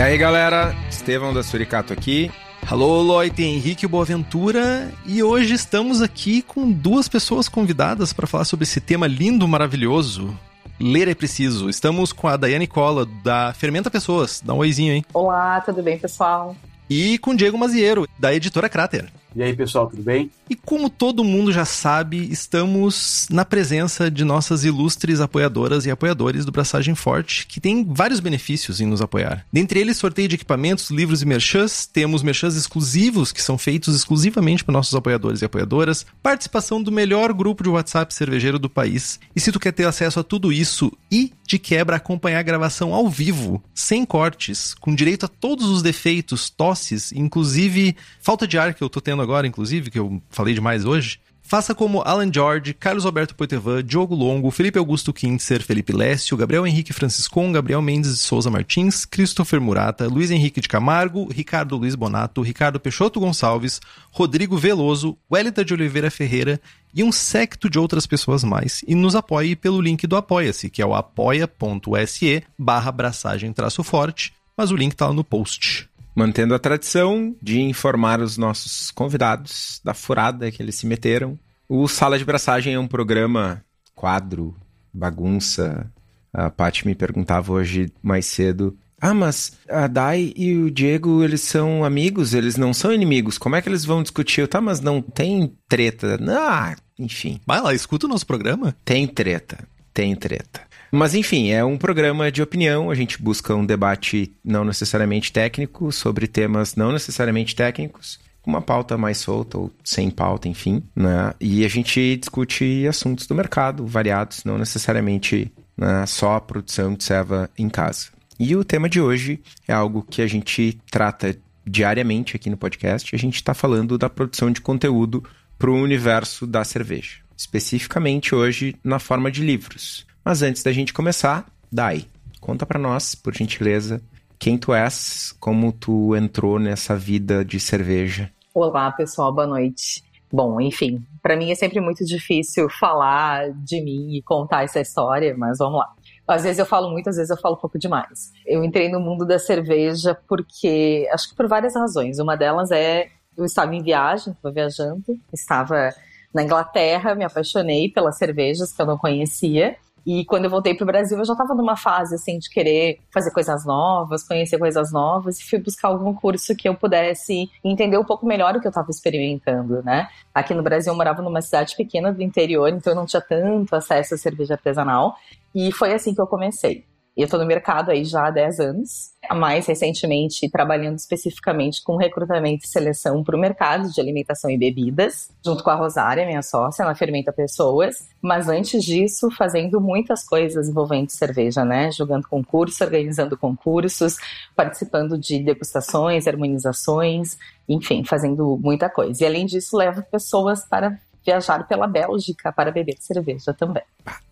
E aí galera, Estevão da Suricato aqui. Alô, Loite, Henrique Boaventura, e hoje estamos aqui com duas pessoas convidadas para falar sobre esse tema lindo, maravilhoso. Ler é preciso. Estamos com a Daiane Cola, da Fermenta Pessoas. Dá um oizinho, hein? Olá, tudo bem, pessoal? E com Diego Maziero, da editora Cráter. E aí, pessoal, tudo bem? E como todo mundo já sabe, estamos na presença de nossas ilustres apoiadoras e apoiadores do Braçagem Forte, que tem vários benefícios em nos apoiar. Dentre eles, sorteio de equipamentos, livros e merchãs, temos merchãs exclusivos que são feitos exclusivamente para nossos apoiadores e apoiadoras, participação do melhor grupo de WhatsApp cervejeiro do país. E se tu quer ter acesso a tudo isso e de quebra acompanhar a gravação ao vivo, sem cortes, com direito a todos os defeitos, tosses, inclusive falta de ar que eu tô tendo agora, inclusive, que eu falei demais hoje, faça como Alan George, Carlos Alberto Poitevin, Diogo Longo, Felipe Augusto Kintzer, Felipe Lécio, Gabriel Henrique Franciscon, Gabriel Mendes de Souza Martins, Christopher Murata, Luiz Henrique de Camargo, Ricardo Luiz Bonato, Ricardo Peixoto Gonçalves, Rodrigo Veloso, Wellington de Oliveira Ferreira e um secto de outras pessoas mais. E nos apoie pelo link do Apoia-se, que é o apoia.se barra abraçagem traço forte, mas o link tá lá no post mantendo a tradição de informar os nossos convidados da furada que eles se meteram. O Sala de Braçagem é um programa, quadro, bagunça. A Paty me perguntava hoje mais cedo. Ah, mas a Dai e o Diego, eles são amigos, eles não são inimigos. Como é que eles vão discutir? Tá, mas não tem treta. Ah, enfim. Vai lá, escuta o nosso programa. Tem treta. Tem treta. Mas enfim, é um programa de opinião, a gente busca um debate não necessariamente técnico sobre temas não necessariamente técnicos, uma pauta mais solta ou sem pauta, enfim, né? E a gente discute assuntos do mercado variados, não necessariamente né, só a produção de serva em casa. E o tema de hoje é algo que a gente trata diariamente aqui no podcast. A gente está falando da produção de conteúdo para o universo da cerveja, especificamente hoje na forma de livros. Mas antes da gente começar, Dai, conta para nós, por gentileza, quem tu és, como tu entrou nessa vida de cerveja. Olá, pessoal, boa noite. Bom, enfim, para mim é sempre muito difícil falar de mim e contar essa história, mas vamos lá. Às vezes eu falo muito, às vezes eu falo pouco demais. Eu entrei no mundo da cerveja porque, acho que por várias razões. Uma delas é eu estava em viagem, estava viajando, estava na Inglaterra, me apaixonei pelas cervejas que eu não conhecia e quando eu voltei para o Brasil, eu já estava numa fase assim de querer fazer coisas novas, conhecer coisas novas e fui buscar algum curso que eu pudesse entender um pouco melhor o que eu estava experimentando, né? Aqui no Brasil eu morava numa cidade pequena do interior, então eu não tinha tanto acesso à cerveja artesanal e foi assim que eu comecei. Eu estou no mercado aí já há 10 anos, mais recentemente trabalhando especificamente com recrutamento e seleção para o mercado de alimentação e bebidas, junto com a Rosária, minha sócia, na Fermenta Pessoas. Mas antes disso, fazendo muitas coisas envolvendo cerveja, né? Jogando concursos, organizando concursos, participando de degustações, harmonizações, enfim, fazendo muita coisa. E além disso, levo pessoas para viajar pela Bélgica para beber cerveja também.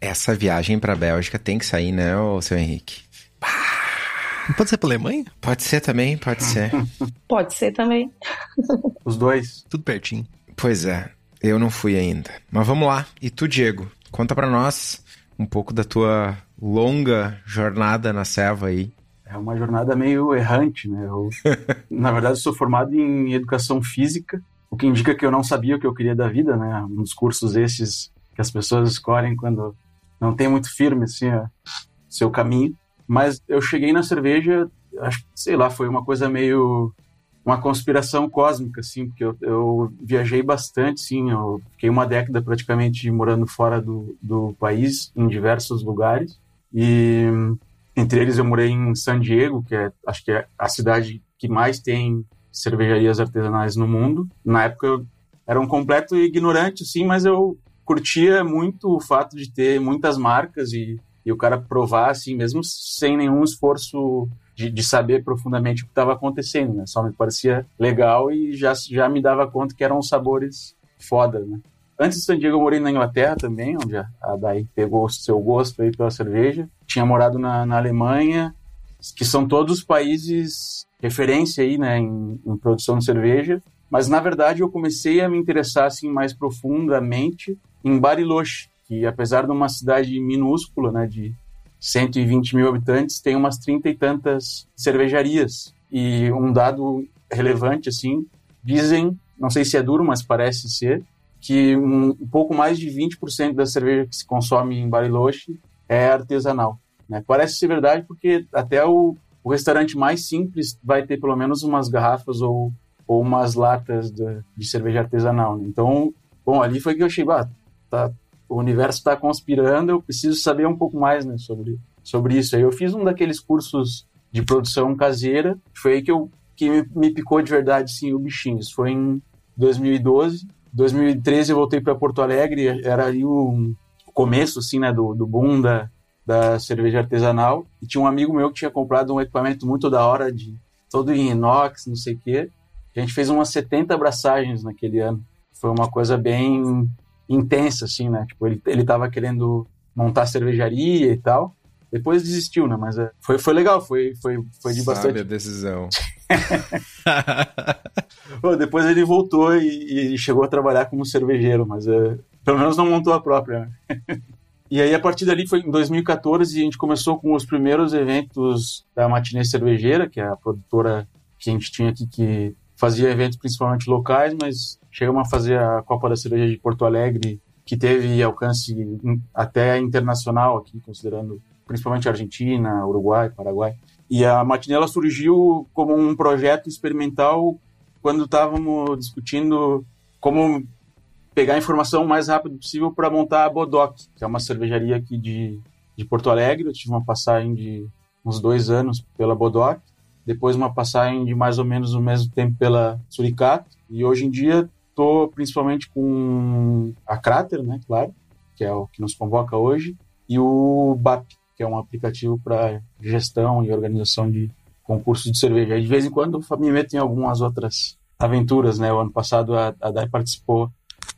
Essa viagem para a Bélgica tem que sair, né, ô, seu Henrique? Pode ser para Alemanha? Pode ser também, pode ser. pode ser também. Os dois. Tudo pertinho. Pois é, eu não fui ainda. Mas vamos lá. E tu, Diego, conta para nós um pouco da tua longa jornada na selva aí. É uma jornada meio errante, né? Eu, na verdade, sou formado em educação física o que indica que eu não sabia o que eu queria da vida, né? Dos cursos esses que as pessoas escolhem quando não tem muito firme assim o seu caminho. Mas eu cheguei na cerveja, acho sei lá, foi uma coisa meio uma conspiração cósmica, assim, porque eu, eu, viajei bastante, sim, eu fiquei uma década praticamente morando fora do, do país, em diversos lugares, e entre eles eu morei em San Diego, que é, acho que é a cidade que mais tem cervejarias artesanais no mundo. Na época eu era um completo ignorante, sim, mas eu curtia muito o fato de ter muitas marcas e, e o cara provar, assim, mesmo sem nenhum esforço de, de saber profundamente o que estava acontecendo, né? Só me parecia legal e já, já me dava conta que eram sabores foda, né? Antes de San Diego, eu morei na Inglaterra também, onde a, Dai pegou o seu gosto aí pela cerveja. Tinha morado na, na Alemanha, que são todos países referência aí, né, em, em, produção de cerveja. Mas, na verdade, eu comecei a me interessar, assim, mais profundamente em Bariloche, que apesar de uma cidade minúscula, né, de 120 mil habitantes, tem umas trinta e tantas cervejarias. E um dado relevante, assim, dizem, não sei se é duro, mas parece ser, que um, pouco mais de 20% da cerveja que se consome em Bariloche é artesanal. Né? Parece ser verdade porque até o, o restaurante mais simples vai ter pelo menos umas garrafas ou, ou umas latas de, de cerveja artesanal. Né? Então, bom, ali foi que eu achei, ah, tá, o universo está conspirando, eu preciso saber um pouco mais né, sobre, sobre isso. Aí eu fiz um daqueles cursos de produção caseira, foi aí que, eu, que me, me picou de verdade sim, o bichinho. Isso foi em 2012. 2013 eu voltei para Porto Alegre, era o, começo assim, né, do, do boom da, da cerveja artesanal. E tinha um amigo meu que tinha comprado um equipamento muito da hora, de todo em inox, não sei o quê. A gente fez umas 70 abraçagens naquele ano. Foi uma coisa bem intensa, assim, né? Tipo, ele, ele tava querendo montar cervejaria e tal. Depois desistiu, né? Mas é, foi, foi legal, foi, foi, foi de Sabe bastante. a decisão. Pô, depois ele voltou e, e, chegou a trabalhar como cervejeiro, mas é, pelo menos não montou a própria. E aí, a partir dali, foi em 2014, a gente começou com os primeiros eventos da Matinê Cervejeira, que é a produtora que a gente tinha aqui que fazia eventos principalmente locais, mas chegamos a fazer a Copa da Cerveja de Porto Alegre, que teve alcance até internacional aqui, considerando principalmente Argentina, Uruguai, Paraguai. E a Matinela surgiu como um projeto experimental quando estávamos discutindo como pegar a informação o mais rápido possível para montar a Bodoc, que é uma cervejaria aqui de, de Porto Alegre. Eu tive uma passagem de uns dois anos pela Bodoc, depois uma passagem de mais ou menos o mesmo tempo pela Suricato, e hoje em dia estou principalmente com a Crater, né, claro, que é o que nos convoca hoje, e o BAP, que é um aplicativo para gestão e organização de concursos de cerveja. E de vez em quando me meto em algumas outras aventuras, né? O ano passado a, a DAI participou,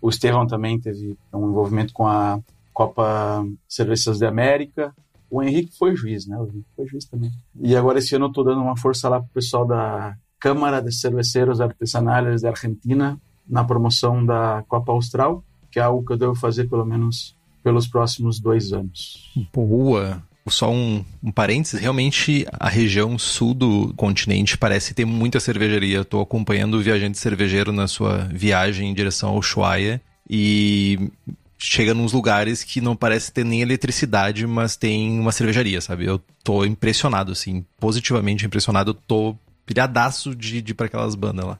o Estevão também teve um envolvimento com a Copa Cervejas da América, o Henrique foi juiz, né? O Henrique foi juiz também. E agora esse ano eu tô dando uma força lá pro pessoal da Câmara de Cerveceros Artesanais da Argentina, na promoção da Copa Austral, que é algo que eu devo fazer pelo menos pelos próximos dois anos. Boa! Só um, um parênteses, realmente a região sul do continente parece ter muita cervejaria. Estou acompanhando o viajante cervejeiro na sua viagem em direção ao Ushuaia e chega nos lugares que não parece ter nem eletricidade, mas tem uma cervejaria, sabe? Eu tô impressionado, assim, positivamente impressionado. Eu tô pilhadaço de, de pra aquelas bandas lá.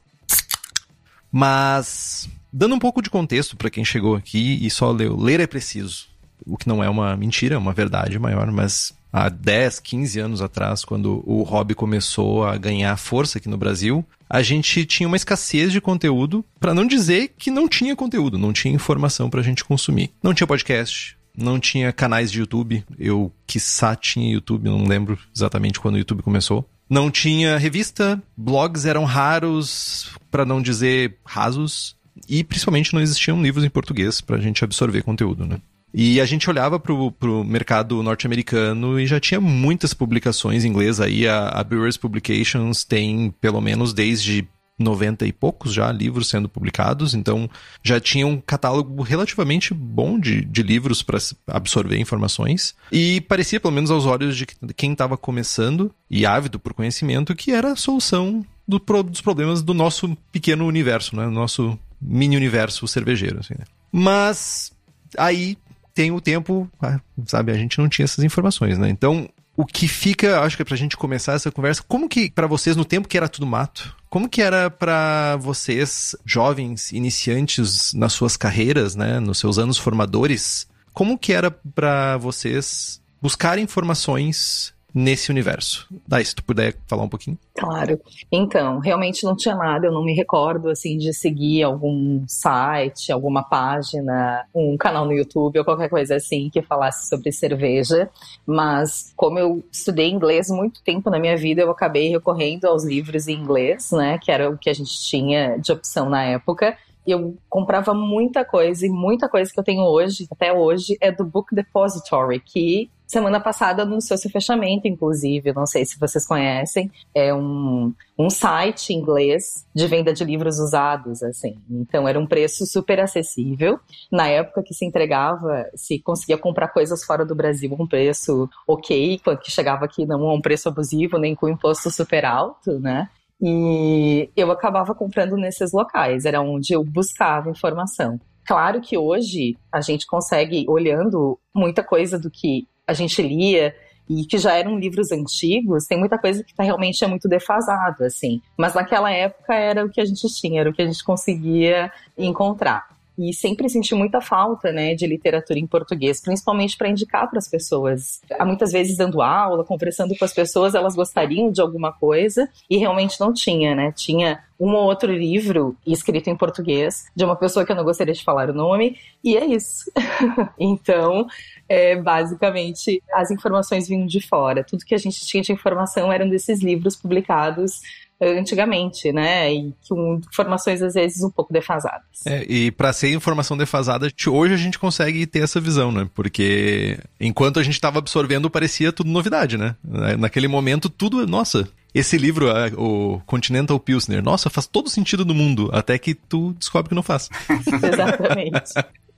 Mas, dando um pouco de contexto para quem chegou aqui e só leu, ler é preciso. O que não é uma mentira, é uma verdade maior, mas há 10, 15 anos atrás, quando o hobby começou a ganhar força aqui no Brasil, a gente tinha uma escassez de conteúdo, para não dizer que não tinha conteúdo, não tinha informação para a gente consumir. Não tinha podcast, não tinha canais de YouTube. Eu, quiçá, tinha YouTube, não lembro exatamente quando o YouTube começou. Não tinha revista, blogs eram raros, para não dizer rasos, e principalmente não existiam livros em português para a gente absorver conteúdo, né? E a gente olhava pro, pro mercado norte-americano e já tinha muitas publicações em inglês aí. A, a Brewers Publications tem pelo menos desde 90 e poucos já livros sendo publicados, então já tinha um catálogo relativamente bom de, de livros para absorver informações. E parecia, pelo menos aos olhos de quem estava começando e ávido por conhecimento, que era a solução do, dos problemas do nosso pequeno universo, né? Nosso mini universo cervejeiro. Assim, né? Mas aí tem o tempo, ah, sabe? A gente não tinha essas informações, né? Então, o que fica, acho que é pra gente começar essa conversa, como que para vocês no tempo que era tudo mato, como que era para vocês, jovens iniciantes nas suas carreiras, né, nos seus anos formadores, como que era para vocês buscar informações nesse universo. Daí, se tu puder falar um pouquinho. Claro. Então, realmente não tinha nada, eu não me recordo assim de seguir algum site, alguma página, um canal no YouTube ou qualquer coisa assim que falasse sobre cerveja, mas como eu estudei inglês muito tempo na minha vida, eu acabei recorrendo aos livros em inglês, né, que era o que a gente tinha de opção na época eu comprava muita coisa e muita coisa que eu tenho hoje, até hoje, é do Book Depository, que semana passada anunciou seu fechamento, inclusive. Não sei se vocês conhecem. É um, um site inglês de venda de livros usados, assim. Então era um preço super acessível. Na época que se entregava, se conseguia comprar coisas fora do Brasil a um preço ok, quando chegava aqui não a um preço abusivo, nem com imposto super alto, né? E eu acabava comprando nesses locais, era onde eu buscava informação. Claro que hoje a gente consegue, olhando muita coisa do que a gente lia e que já eram livros antigos, tem muita coisa que tá, realmente é muito defasado, assim. Mas naquela época era o que a gente tinha, era o que a gente conseguia encontrar e sempre senti muita falta, né, de literatura em português, principalmente para indicar para as pessoas. Há muitas vezes dando aula, conversando com as pessoas, elas gostariam de alguma coisa e realmente não tinha, né? Tinha um ou outro livro escrito em português de uma pessoa que eu não gostaria de falar o nome e é isso. então, é, basicamente, as informações vinham de fora. Tudo que a gente tinha de informação eram desses livros publicados antigamente, né? E com informações às vezes um pouco defasadas. É, e para ser informação defasada, hoje a gente consegue ter essa visão, né? Porque enquanto a gente estava absorvendo, parecia tudo novidade, né? Naquele momento, tudo, nossa, esse livro, o Continental Pilsner, nossa, faz todo sentido do mundo, até que tu descobre que não faz. Exatamente.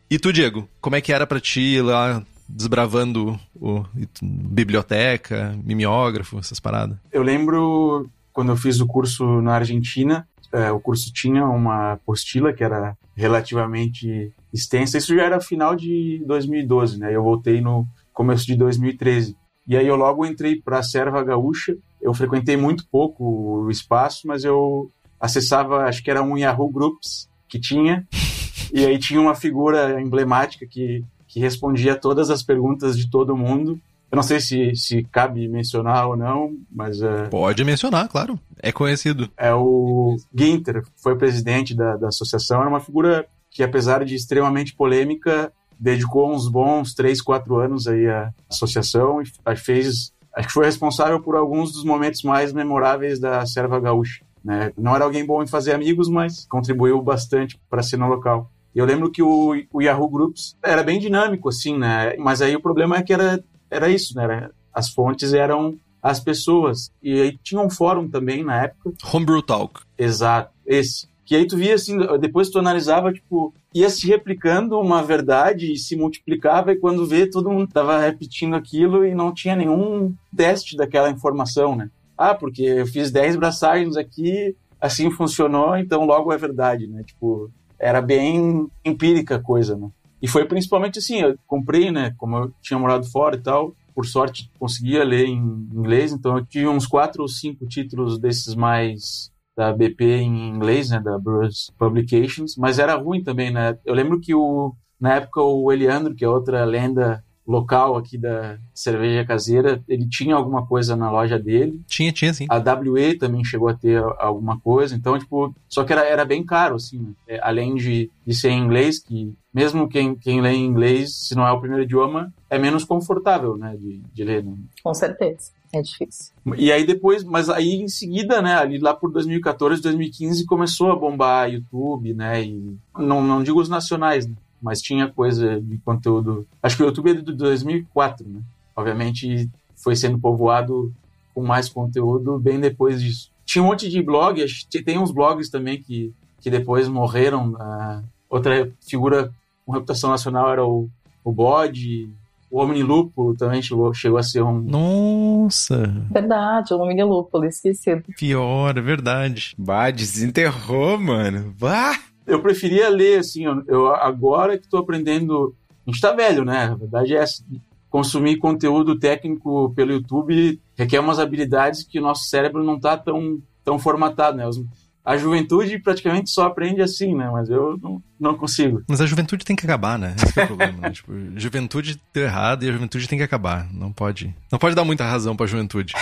e tu, Diego, como é que era para ti lá desbravando o, biblioteca, mimeógrafo, essas paradas? Eu lembro quando eu fiz o curso na Argentina, é, o curso tinha uma apostila que era relativamente extensa. Isso já era final de 2012, né? Eu voltei no começo de 2013. E aí eu logo entrei para a Serva Gaúcha. Eu frequentei muito pouco o espaço, mas eu acessava, acho que era um Yahoo Groups que tinha. E aí tinha uma figura emblemática que, que respondia todas as perguntas de todo mundo. Eu não sei se, se cabe mencionar ou não, mas. É, Pode mencionar, claro. É conhecido. É o Ginter, foi presidente da, da associação, era uma figura que, apesar de extremamente polêmica, dedicou uns bons três, quatro anos aí à associação e fez. Acho que foi responsável por alguns dos momentos mais memoráveis da Serva Gaúcha. Né? Não era alguém bom em fazer amigos, mas contribuiu bastante para a cena local. Eu lembro que o, o Yahoo Groups era bem dinâmico, assim, né? Mas aí o problema é que era era isso, né? As fontes eram as pessoas. E aí tinha um fórum também na época. Homebrew Talk. Exato, esse. Que aí tu via assim, depois tu analisava, tipo, ia se replicando uma verdade e se multiplicava, e quando vê, todo mundo tava repetindo aquilo e não tinha nenhum teste daquela informação, né? Ah, porque eu fiz 10 braçagens aqui, assim funcionou, então logo é verdade, né? Tipo, era bem empírica a coisa, né? E foi principalmente assim, eu comprei, né, como eu tinha morado fora e tal, por sorte conseguia ler em inglês, então eu tive uns quatro ou cinco títulos desses mais da BP em inglês, né, da Bruce Publications, mas era ruim também, né? Eu lembro que o na época o Eliandro, que é outra lenda local aqui da cerveja caseira, ele tinha alguma coisa na loja dele. Tinha, tinha sim. A WE também chegou a ter alguma coisa, então, tipo, só que era, era bem caro, assim, né? é, além de, de ser em inglês, que mesmo quem, quem lê em inglês, se não é o primeiro idioma, é menos confortável, né, de, de ler. Né? Com certeza. É difícil. E aí depois, mas aí em seguida, né, ali lá por 2014, 2015, começou a bombar YouTube, né, e não, não digo os nacionais, né, mas tinha coisa de conteúdo. Acho que o YouTube é de 2004, né? Obviamente foi sendo povoado com mais conteúdo bem depois disso. Tinha um monte de blogs, tem uns blogs também que, que depois morreram. Uh, outra figura com reputação nacional era o, o Bode, o Omnilúpulo também chegou, chegou a ser um. Nossa! Verdade, o Omnilúpulo, esquecido. Pior, é verdade. Bah, desenterrou, mano. Bah! Eu preferia ler, assim, eu, eu agora que estou aprendendo. A gente está velho, né? A verdade é essa. Consumir conteúdo técnico pelo YouTube requer umas habilidades que o nosso cérebro não está tão tão formatado, né? A juventude praticamente só aprende assim, né? Mas eu não, não consigo. Mas a juventude tem que acabar, né? Esse é o problema, né? Tipo, juventude deu errado e a juventude tem que acabar. Não pode. Não pode dar muita razão pra juventude.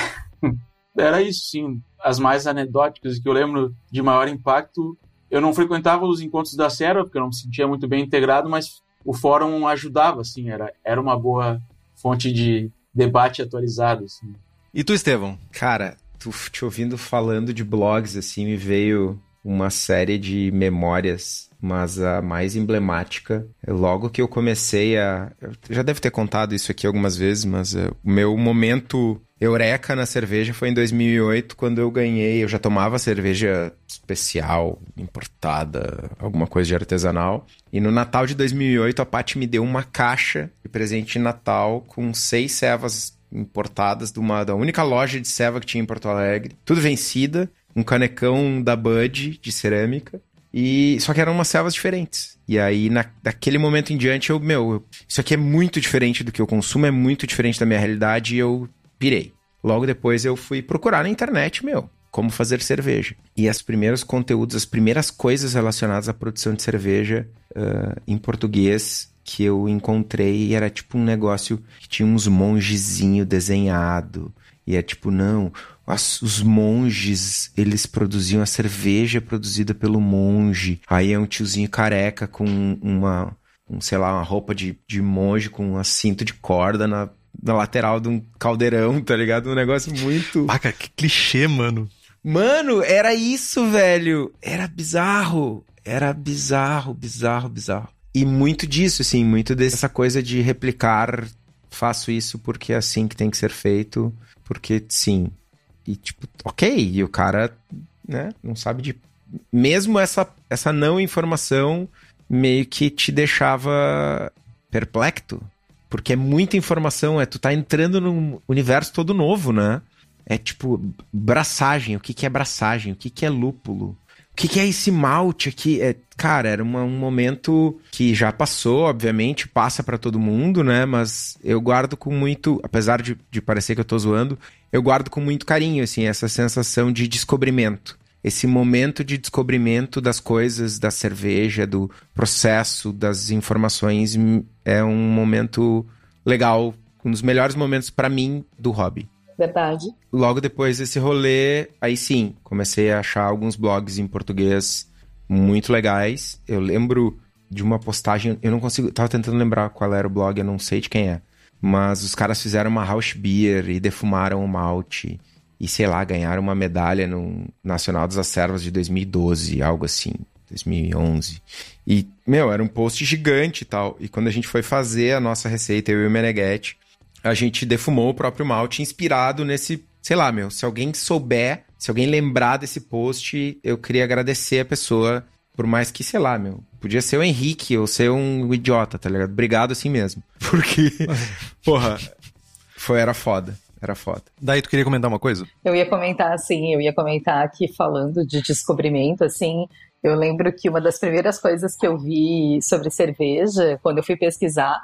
Era isso, sim. As mais anedóticas que eu lembro de maior impacto. Eu não frequentava os encontros da Serra, porque eu não me sentia muito bem integrado, mas o fórum ajudava, assim, era, era uma boa fonte de debate atualizado, assim. E tu, Estevão? Cara, tu te ouvindo falando de blogs, assim, me veio uma série de memórias, mas a mais emblemática, é logo que eu comecei a. Eu já deve ter contado isso aqui algumas vezes, mas é, o meu momento eureka na cerveja foi em 2008, quando eu ganhei. Eu já tomava cerveja especial, importada, alguma coisa de artesanal. E no Natal de 2008, a Paty me deu uma caixa de presente de Natal com seis cevas importadas de uma, da única loja de ceva que tinha em Porto Alegre. Tudo vencida, um canecão da Bud de cerâmica. E só que eram umas cevas diferentes. E aí, na, daquele momento em diante, eu, meu, eu, isso aqui é muito diferente do que eu consumo, é muito diferente da minha realidade e eu pirei. Logo depois eu fui procurar na internet, meu, como fazer cerveja. E os primeiros conteúdos, as primeiras coisas relacionadas à produção de cerveja uh, em português que eu encontrei era tipo um negócio que tinha uns mongezinho desenhado. E é tipo, não, as, os monges, eles produziam a cerveja produzida pelo monge. Aí é um tiozinho careca com uma, um, sei lá, uma roupa de, de monge com um cinto de corda na, na lateral de um caldeirão, tá ligado? Um negócio muito. Ah, cara, que clichê, mano. Mano, era isso, velho. Era bizarro. Era bizarro, bizarro, bizarro. E muito disso, assim, muito dessa coisa de replicar, faço isso porque é assim que tem que ser feito, porque sim. E tipo, ok, e o cara, né, não sabe de. Mesmo essa, essa não informação meio que te deixava perplexo, porque é muita informação, é tu tá entrando num universo todo novo, né? É tipo, braçagem, o que, que é braçagem, o que, que é lúpulo, o que, que, é esse malte aqui? É, cara, era uma, um momento que já passou, obviamente, passa para todo mundo, né? Mas eu guardo com muito, apesar de, de parecer que eu tô zoando, eu guardo com muito carinho, assim, essa sensação de descobrimento. Esse momento de descobrimento das coisas, da cerveja, do processo, das informações, é um momento legal, um dos melhores momentos para mim do hobby. Verdade. Logo depois desse rolê, aí sim, comecei a achar alguns blogs em português muito legais. Eu lembro de uma postagem, eu não consigo, tava tentando lembrar qual era o blog, eu não sei de quem é. Mas os caras fizeram uma house beer e defumaram o malte. E sei lá, ganharam uma medalha no Nacional das Acervas de 2012, algo assim. 2011. E, meu, era um post gigante e tal. E quando a gente foi fazer a nossa receita, eu e o Meneghetti, a gente defumou o próprio malte inspirado nesse, sei lá, meu, se alguém souber, se alguém lembrar desse post, eu queria agradecer a pessoa, por mais que, sei lá, meu, podia ser o Henrique ou ser um idiota, tá ligado? Obrigado assim mesmo. Porque, porra, foi, era foda. Era foda. Daí tu queria comentar uma coisa? Eu ia comentar, assim, eu ia comentar aqui falando de descobrimento, assim, eu lembro que uma das primeiras coisas que eu vi sobre cerveja, quando eu fui pesquisar,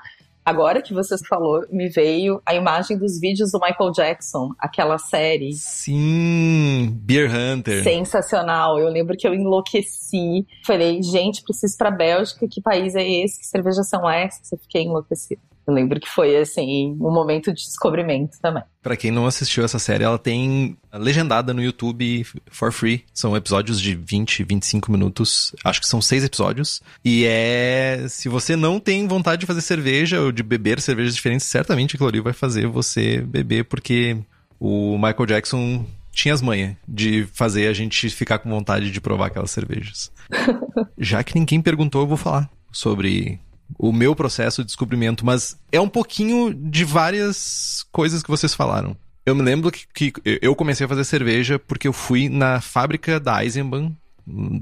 Agora que você falou, me veio a imagem dos vídeos do Michael Jackson, aquela série. Sim, Beer Hunter. Sensacional. Eu lembro que eu enlouqueci. Falei, gente, preciso ir pra Bélgica. Que país é esse? Que cervejas são essas? Eu fiquei enlouquecida. Eu lembro que foi, assim, um momento de descobrimento também. Para quem não assistiu essa série, ela tem legendada no YouTube for free. São episódios de 20, 25 minutos. Acho que são seis episódios. E é. Se você não tem vontade de fazer cerveja ou de beber cervejas diferentes, certamente ali vai fazer você beber, porque o Michael Jackson tinha as manhas de fazer a gente ficar com vontade de provar aquelas cervejas. Já que ninguém perguntou, eu vou falar sobre o meu processo de descobrimento, mas é um pouquinho de várias coisas que vocês falaram. Eu me lembro que, que eu comecei a fazer cerveja porque eu fui na fábrica da Eisenbahn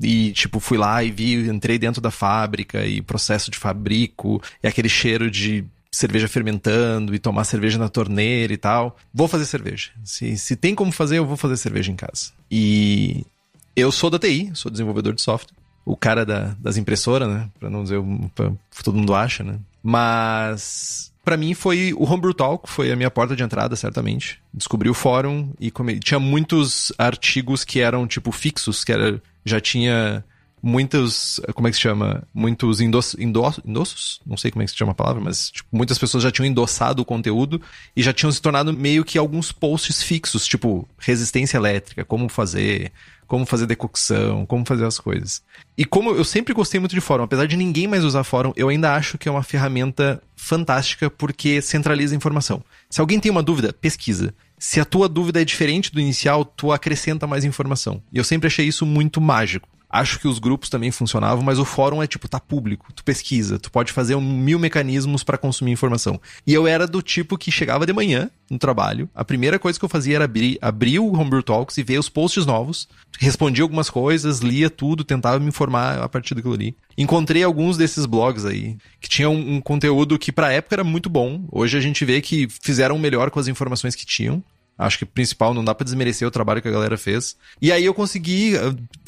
e, tipo, fui lá e vi, entrei dentro da fábrica e processo de fabrico e aquele cheiro de cerveja fermentando e tomar cerveja na torneira e tal. Vou fazer cerveja. Se, se tem como fazer, eu vou fazer cerveja em casa. E eu sou da TI, sou desenvolvedor de software o cara da, das impressoras, né? Pra não dizer, pra, todo mundo acha, né? Mas Para mim foi o Homebrew Talk, foi a minha porta de entrada, certamente. Descobri o fórum e come... tinha muitos artigos que eram tipo fixos, que era já tinha muitos, como é que se chama? Muitos endoss, endoss, endossos? Não sei como é que se chama a palavra, mas tipo, muitas pessoas já tinham endossado o conteúdo e já tinham se tornado meio que alguns posts fixos, tipo resistência elétrica, como fazer, como fazer decocção, como fazer as coisas. E como eu sempre gostei muito de fórum, apesar de ninguém mais usar fórum, eu ainda acho que é uma ferramenta fantástica porque centraliza informação. Se alguém tem uma dúvida, pesquisa. Se a tua dúvida é diferente do inicial, tu acrescenta mais informação. E eu sempre achei isso muito mágico. Acho que os grupos também funcionavam, mas o fórum é tipo, tá público, tu pesquisa, tu pode fazer um mil mecanismos para consumir informação. E eu era do tipo que chegava de manhã no trabalho, a primeira coisa que eu fazia era abrir, abrir o Homebrew Talks e ver os posts novos, respondia algumas coisas, lia tudo, tentava me informar a partir daquilo ali. Encontrei alguns desses blogs aí, que tinham um, um conteúdo que pra época era muito bom, hoje a gente vê que fizeram melhor com as informações que tinham. Acho que principal, não dá para desmerecer o trabalho que a galera fez. E aí eu consegui,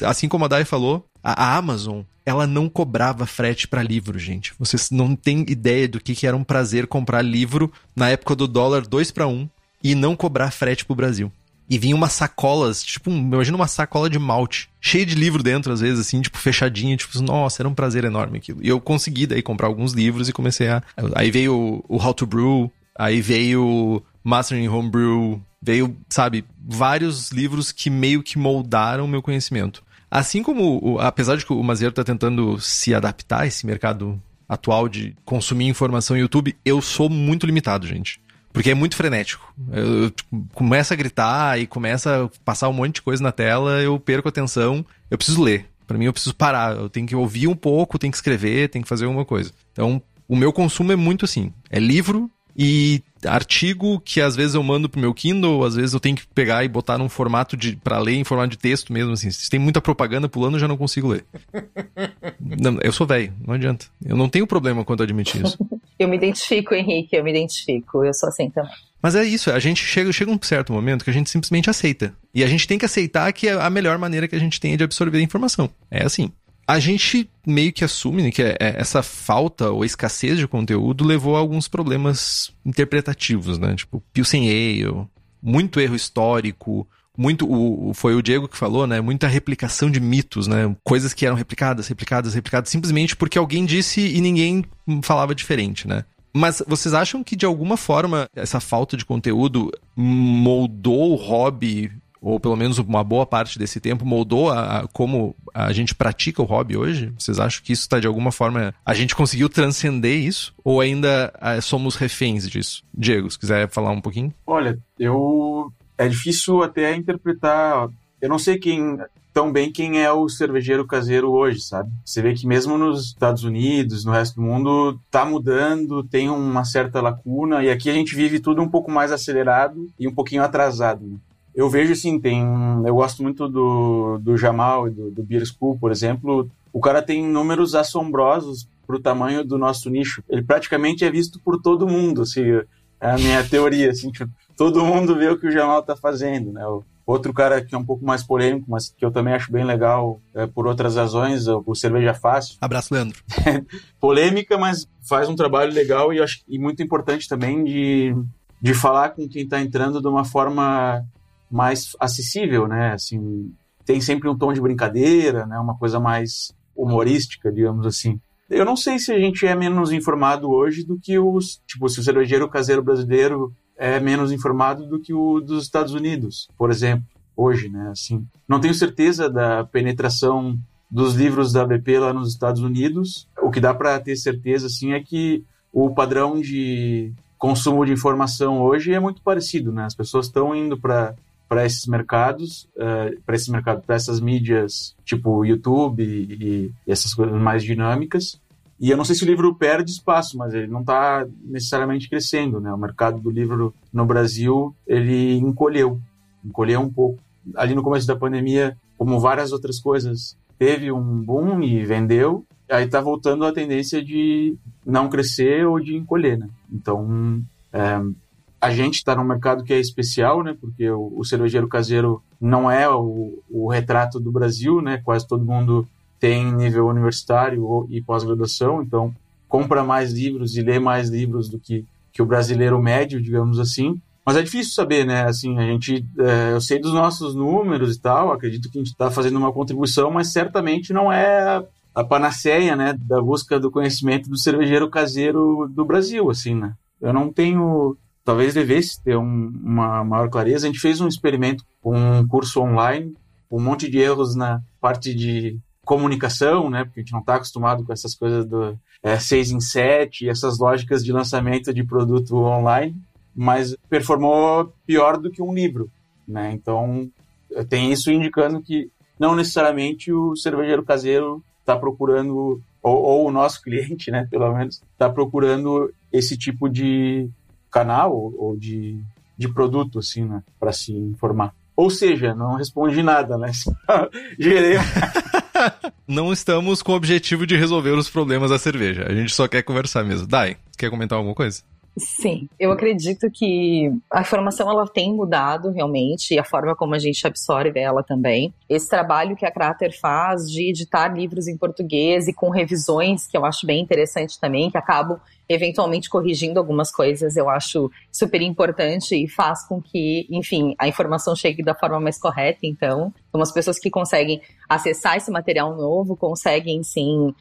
assim como a Dai falou, a, Amazon, ela não cobrava frete para livro, gente. Vocês não têm ideia do que, que era um prazer comprar livro na época do dólar 2 para 1 e não cobrar frete pro Brasil. E vinha umas sacolas, tipo, imagina uma sacola de malte, cheia de livro dentro, às vezes, assim, tipo, fechadinha, tipo, nossa, era um prazer enorme aquilo. E eu consegui daí comprar alguns livros e comecei a. Aí veio o, o How to Brew, aí veio Mastering Homebrew, Veio, sabe, vários livros que meio que moldaram meu conhecimento. Assim como, apesar de que o Mazeiro está tentando se adaptar a esse mercado atual de consumir informação no YouTube, eu sou muito limitado, gente. Porque é muito frenético. Eu, eu começo a gritar e começa a passar um monte de coisa na tela, eu perco a atenção, eu preciso ler. Para mim, eu preciso parar. Eu tenho que ouvir um pouco, tenho que escrever, tenho que fazer alguma coisa. Então, o meu consumo é muito assim: é livro e artigo que às vezes eu mando pro meu Kindle, às vezes eu tenho que pegar e botar num formato de para ler em formato de texto mesmo assim. Se tem muita propaganda pulando, eu já não consigo ler. não, eu sou velho, não adianta. Eu não tenho problema quanto a admitir isso. eu me identifico, Henrique, eu me identifico. Eu sou assim também. Mas é isso, a gente chega, chega um certo momento que a gente simplesmente aceita. E a gente tem que aceitar que é a melhor maneira que a gente tem de absorver a informação. É assim a gente meio que assume né, que é, é, essa falta ou escassez de conteúdo levou a alguns problemas interpretativos, né? Tipo, Pilsen Ale, muito erro histórico, muito o, foi o Diego que falou, né? Muita replicação de mitos, né? Coisas que eram replicadas, replicadas, replicadas, simplesmente porque alguém disse e ninguém falava diferente, né? Mas vocês acham que de alguma forma essa falta de conteúdo moldou o hobby ou pelo menos uma boa parte desse tempo, moldou a, a, como a gente pratica o hobby hoje? Vocês acham que isso está de alguma forma. A gente conseguiu transcender isso? Ou ainda é, somos reféns disso? Diego, se quiser falar um pouquinho. Olha, eu. É difícil até interpretar. Eu não sei quem tão bem quem é o cervejeiro caseiro hoje, sabe? Você vê que mesmo nos Estados Unidos, no resto do mundo, tá mudando, tem uma certa lacuna, e aqui a gente vive tudo um pouco mais acelerado e um pouquinho atrasado. Né? Eu vejo assim, tem. Eu gosto muito do, do Jamal e do, do Beer School, por exemplo. O cara tem números assombrosos para o tamanho do nosso nicho. Ele praticamente é visto por todo mundo, assim, é a minha teoria, assim, tipo, todo mundo vê o que o Jamal está fazendo, né? O outro cara que é um pouco mais polêmico, mas que eu também acho bem legal é, por outras razões, o Cerveja Fácil. Abraço, Leandro. Polêmica, mas faz um trabalho legal e, acho, e muito importante também de, de falar com quem está entrando de uma forma mais acessível, né? Assim, tem sempre um tom de brincadeira, né? Uma coisa mais humorística, digamos assim. Eu não sei se a gente é menos informado hoje do que os, tipo, se o cervejeiro caseiro brasileiro é menos informado do que o dos Estados Unidos, por exemplo, hoje, né? Assim, não tenho certeza da penetração dos livros da BP lá nos Estados Unidos. O que dá para ter certeza, assim, é que o padrão de consumo de informação hoje é muito parecido, né? As pessoas estão indo para para esses mercados, uh, eh, para esse mercado, para essas mídias tipo YouTube e, e, essas coisas mais dinâmicas. E eu não sei se o livro perde espaço, mas ele não está necessariamente crescendo, né? O mercado do livro no Brasil ele encolheu, encolheu um pouco. Ali no começo da pandemia, como várias outras coisas, teve um boom e vendeu. Aí está voltando a tendência de não crescer ou de encolher, né? Então é, a gente está num mercado que é especial, né? Porque o, o cervejeiro caseiro não é o, o, retrato do Brasil, né? Quase todo mundo tem nível universitário e pós-graduação, então compra mais livros e lê mais livros do que que o brasileiro médio, digamos assim. Mas é difícil saber, né? Assim, a gente, é, eu sei dos nossos números e tal, acredito que a gente está fazendo uma contribuição, mas certamente não é a panaceia, né, da busca do conhecimento do cervejeiro caseiro do Brasil, assim, né? Eu não tenho, talvez devesse ter um, uma maior clareza. A gente fez um experimento com um curso online, com um monte de erros na parte de comunicação, né? Porque a gente não está acostumado com essas coisas do é, seis em sete e essas lógicas de lançamento de produto online, mas performou pior do que um livro, né? Então tem isso indicando que não necessariamente o cervejeiro caseiro está procurando ou, ou, o nosso cliente, né, pelo menos, está procurando esse tipo de canal ou, ou de, de produto, assim, né, para se informar. Ou seja, não responde nada, né? Gerei. não estamos com o objetivo de resolver os problemas da cerveja. A gente só quer conversar mesmo. Dai, quer comentar alguma coisa? Sim, eu acredito que a informação ela tem mudado realmente e a forma como a gente absorve ela também. Esse trabalho que a Crater faz de editar livros em português e com revisões, que eu acho bem interessante também, que acabam eventualmente corrigindo algumas coisas, eu acho super importante e faz com que, enfim, a informação chegue da forma mais correta. Então, então as pessoas que conseguem acessar esse material novo conseguem, sim,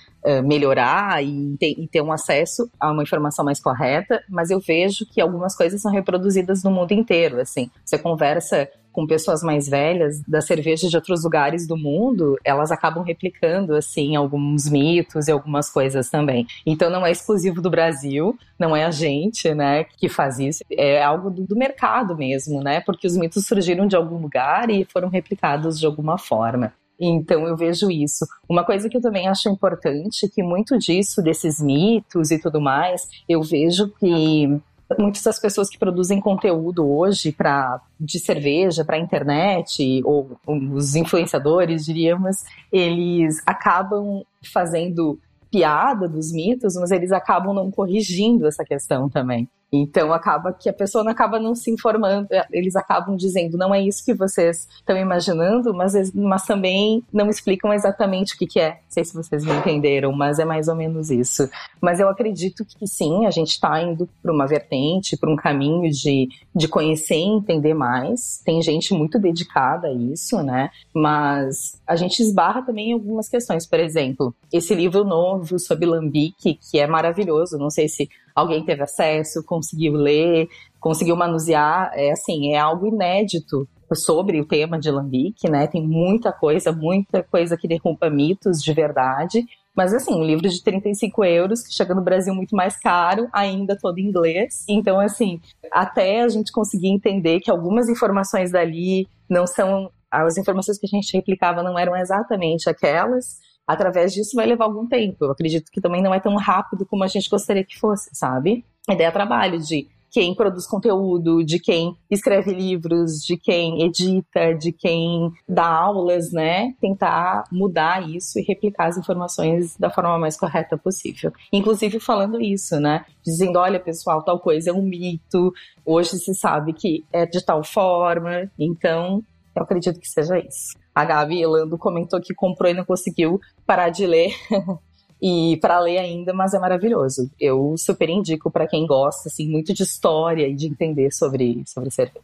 melhorar e ter, e ter um acesso a uma informação mais correta, mas eu vejo que algumas coisas são reproduzidas no mundo inteiro, assim. Você conversa com pessoas mais velhas das cervejas de outros lugares do mundo, elas acabam replicando assim alguns mitos e algumas coisas também. Então não é exclusivo do Brasil, não é a gente, né, que faz isso, é algo do, do mercado mesmo, né? Porque os mitos surgiram de algum lugar e foram replicados de alguma forma. Então eu vejo isso. Uma coisa que eu também acho importante, que muito disso, desses mitos e tudo mais, eu vejo que muitas das pessoas que produzem conteúdo hoje para de cerveja para internet ou, ou os influenciadores diríamos eles acabam fazendo piada dos mitos mas eles acabam não corrigindo essa questão também então acaba que a pessoa não acaba não se informando, é, eles acabam dizendo não é isso que vocês estão imaginando, mas, mas também não explicam exatamente o que, que é. Não sei se vocês me entenderam, mas é mais ou menos isso. Mas eu acredito que sim, a gente está indo para uma vertente, para um caminho de, de conhecer e entender mais. Tem gente muito dedicada a isso, né? Mas a gente esbarra também em algumas questões. Por exemplo, esse livro novo sobre Lambique, que é maravilhoso, não sei se alguém teve acesso, conseguiu ler, conseguiu manusear, é assim, é algo inédito sobre o tema de Lambique, né? Tem muita coisa, muita coisa que derruba mitos de verdade. Mas assim, um livro de 35 euros, que chega no Brasil muito mais caro, ainda todo em inglês. Então, assim, até a gente conseguir entender que algumas informações dali não são. As informações que a gente replicava não eram exatamente aquelas, através disso vai levar algum tempo. Eu acredito que também não é tão rápido como a gente gostaria que fosse, sabe? A ideia é trabalho de quem produz conteúdo, de quem escreve livros, de quem edita, de quem dá aulas, né? Tentar mudar isso e replicar as informações da forma mais correta possível. Inclusive falando isso, né? Dizendo, olha, pessoal, tal coisa é um mito, hoje se sabe que é de tal forma, então eu acredito que seja isso. A Gabi Elando comentou que comprou e não conseguiu parar de ler. e para ler ainda, mas é maravilhoso. Eu super indico para quem gosta assim muito de história e de entender sobre sobre cerveja.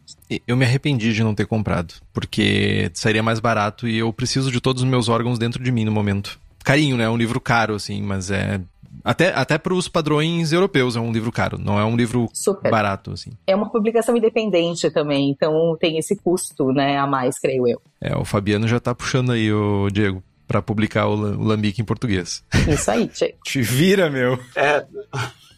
Eu me arrependi de não ter comprado, porque sairia mais barato e eu preciso de todos os meus órgãos dentro de mim no momento. Carinho, né? É um livro caro assim, mas é até, até para os padrões europeus é um livro caro, não é um livro Super. barato, assim. É uma publicação independente também, então tem esse custo, né, a mais, creio eu. É, o Fabiano já tá puxando aí, o Diego, para publicar o, o Lambique em português. Isso aí, Diego. Te vira, meu. É.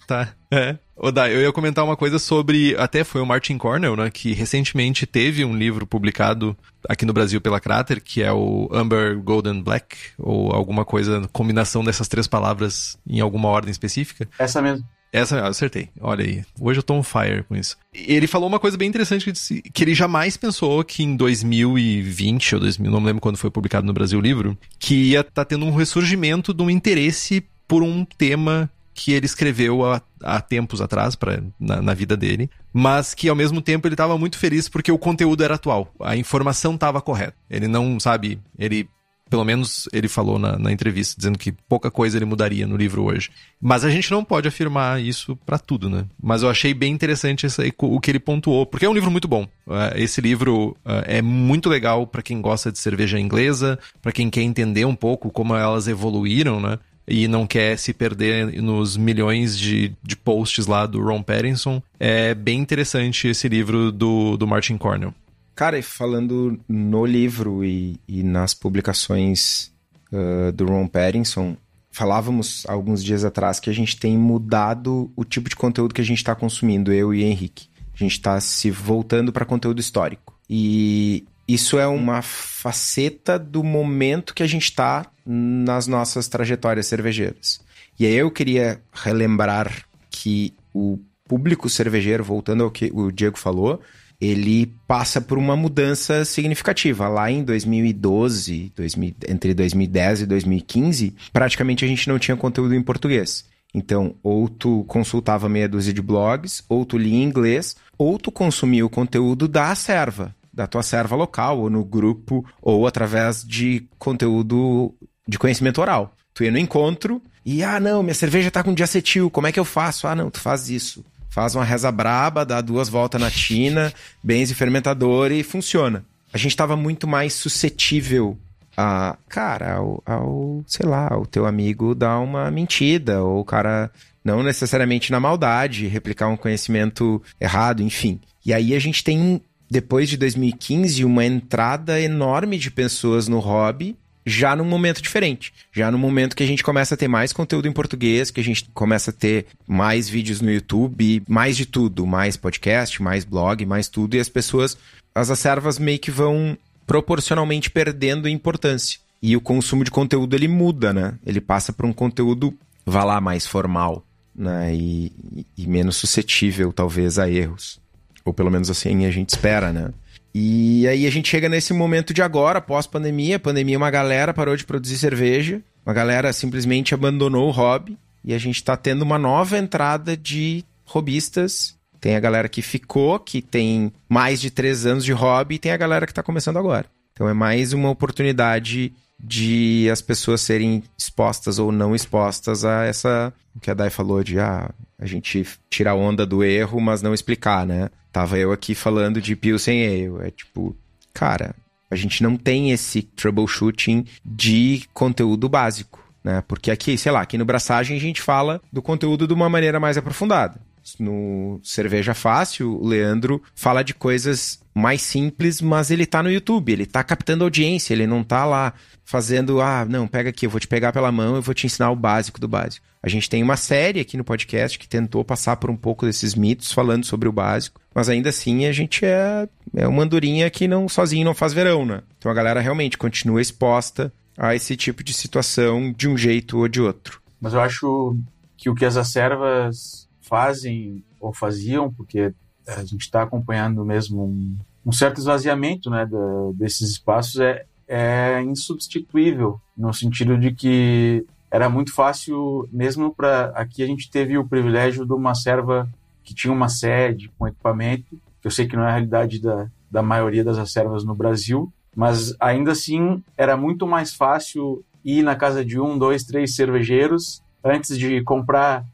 Tá, é. Ô, Dai, eu ia comentar uma coisa sobre. Até foi o Martin Cornell, né? Que recentemente teve um livro publicado aqui no Brasil pela Crater, que é o Amber Golden Black, ou alguma coisa, combinação dessas três palavras em alguma ordem específica. Essa mesmo. Essa, eu acertei. Olha aí. Hoje eu tô on fire com isso. Ele falou uma coisa bem interessante que, disse, que ele jamais pensou que em 2020 ou 2000, não me lembro quando foi publicado no Brasil o livro, que ia estar tá tendo um ressurgimento de um interesse por um tema que ele escreveu há, há tempos atrás pra, na, na, vida dele, mas que ao mesmo tempo ele estava muito feliz porque o conteúdo era atual, a informação estava correta. Ele não, sabe, ele Pelo menos ele falou na, na, entrevista, dizendo que pouca coisa ele mudaria no livro hoje. Mas a gente não pode afirmar isso para tudo, né? Mas eu achei bem interessante essa, o que ele pontuou, porque é um livro muito bom. É, esse livro é, é muito legal para quem gosta de cerveja inglesa, para quem quer entender um pouco como elas evoluíram, né? E não quer se perder nos milhões de, de posts lá do Ron Pattinson. É bem interessante esse livro do, do Martin Cornell. Cara, falando no livro e, e nas publicações uh, do Ron Pattinson, falávamos alguns dias atrás que a gente tem mudado o tipo de conteúdo que a gente está consumindo, eu e Henrique. A gente está se voltando para conteúdo histórico. E isso é uma faceta do momento que a gente está nas nossas trajetórias cervejeiras. E aí eu queria relembrar que o público cervejeiro, voltando ao que o Diego falou, ele passa por uma mudança significativa. Lá em 2012, 2000, entre 2010 e 2015, praticamente a gente não tinha conteúdo em português. Então, ou tu consultava meia dúzia de blogs, ou tu lia em inglês, ou tu consumia o conteúdo da serva, da tua serva local, ou no grupo, ou através de conteúdo de conhecimento oral. Tu ia no encontro e, ah, não, minha cerveja tá com diacetil, como é que eu faço? Ah, não, tu faz isso. Faz uma reza braba, dá duas voltas na tina, benze fermentador e funciona. A gente estava muito mais suscetível a, cara, ao, ao, sei lá, o teu amigo dar uma mentira, ou o cara, não necessariamente na maldade, replicar um conhecimento errado, enfim. E aí a gente tem, depois de 2015, uma entrada enorme de pessoas no hobby já num momento diferente. Já no momento que a gente começa a ter mais conteúdo em português, que a gente começa a ter mais vídeos no YouTube, mais de tudo, mais podcast, mais blog, mais tudo, e as pessoas, as acervas meio que vão proporcionalmente perdendo importância. E o consumo de conteúdo ele muda, né? Ele passa para um conteúdo, vá lá, mais formal, né? E, e menos suscetível, talvez, a erros. Ou pelo menos assim a gente espera, né? E aí a gente chega nesse momento de agora, pós-pandemia. Pandemia, uma galera parou de produzir cerveja, uma galera simplesmente abandonou o hobby e a gente está tendo uma nova entrada de robistas. Tem a galera que ficou, que tem mais de três anos de hobby, e tem a galera que está começando agora. Então é mais uma oportunidade de as pessoas serem expostas ou não expostas a essa. O que a Dai falou de ah, a gente tira a onda do erro, mas não explicar, né? Tava eu aqui falando de Pilsen Ale. É tipo, cara, a gente não tem esse troubleshooting de conteúdo básico, né? Porque aqui, sei lá, aqui no Braçagem a gente fala do conteúdo de uma maneira mais aprofundada. No Cerveja Fácil, o Leandro fala de coisas mais simples, mas ele tá no YouTube, ele tá captando audiência, ele não tá lá fazendo, ah, não, pega aqui, eu vou te pegar pela mão, eu vou te ensinar o básico do básico. A gente tem uma série aqui no podcast que tentou passar por um pouco desses mitos, falando sobre o básico, mas ainda assim a gente é, é uma andorinha que não sozinho não faz verão, né? Então a galera realmente continua exposta a esse tipo de situação de um jeito ou de outro. Mas eu acho que o que as acervas fazem ou faziam, porque a gente está acompanhando mesmo um, um, certo esvaziamento né, da, desses espaços, é, é insubstituível, no sentido de que era muito fácil, mesmo para. Aqui a gente teve o privilégio de uma serva que tinha uma sede com equipamento, que eu sei que não é a realidade da, da maioria das servas no Brasil, mas ainda assim era muito mais fácil ir na casa de um, dois, três cervejeiros antes de comprar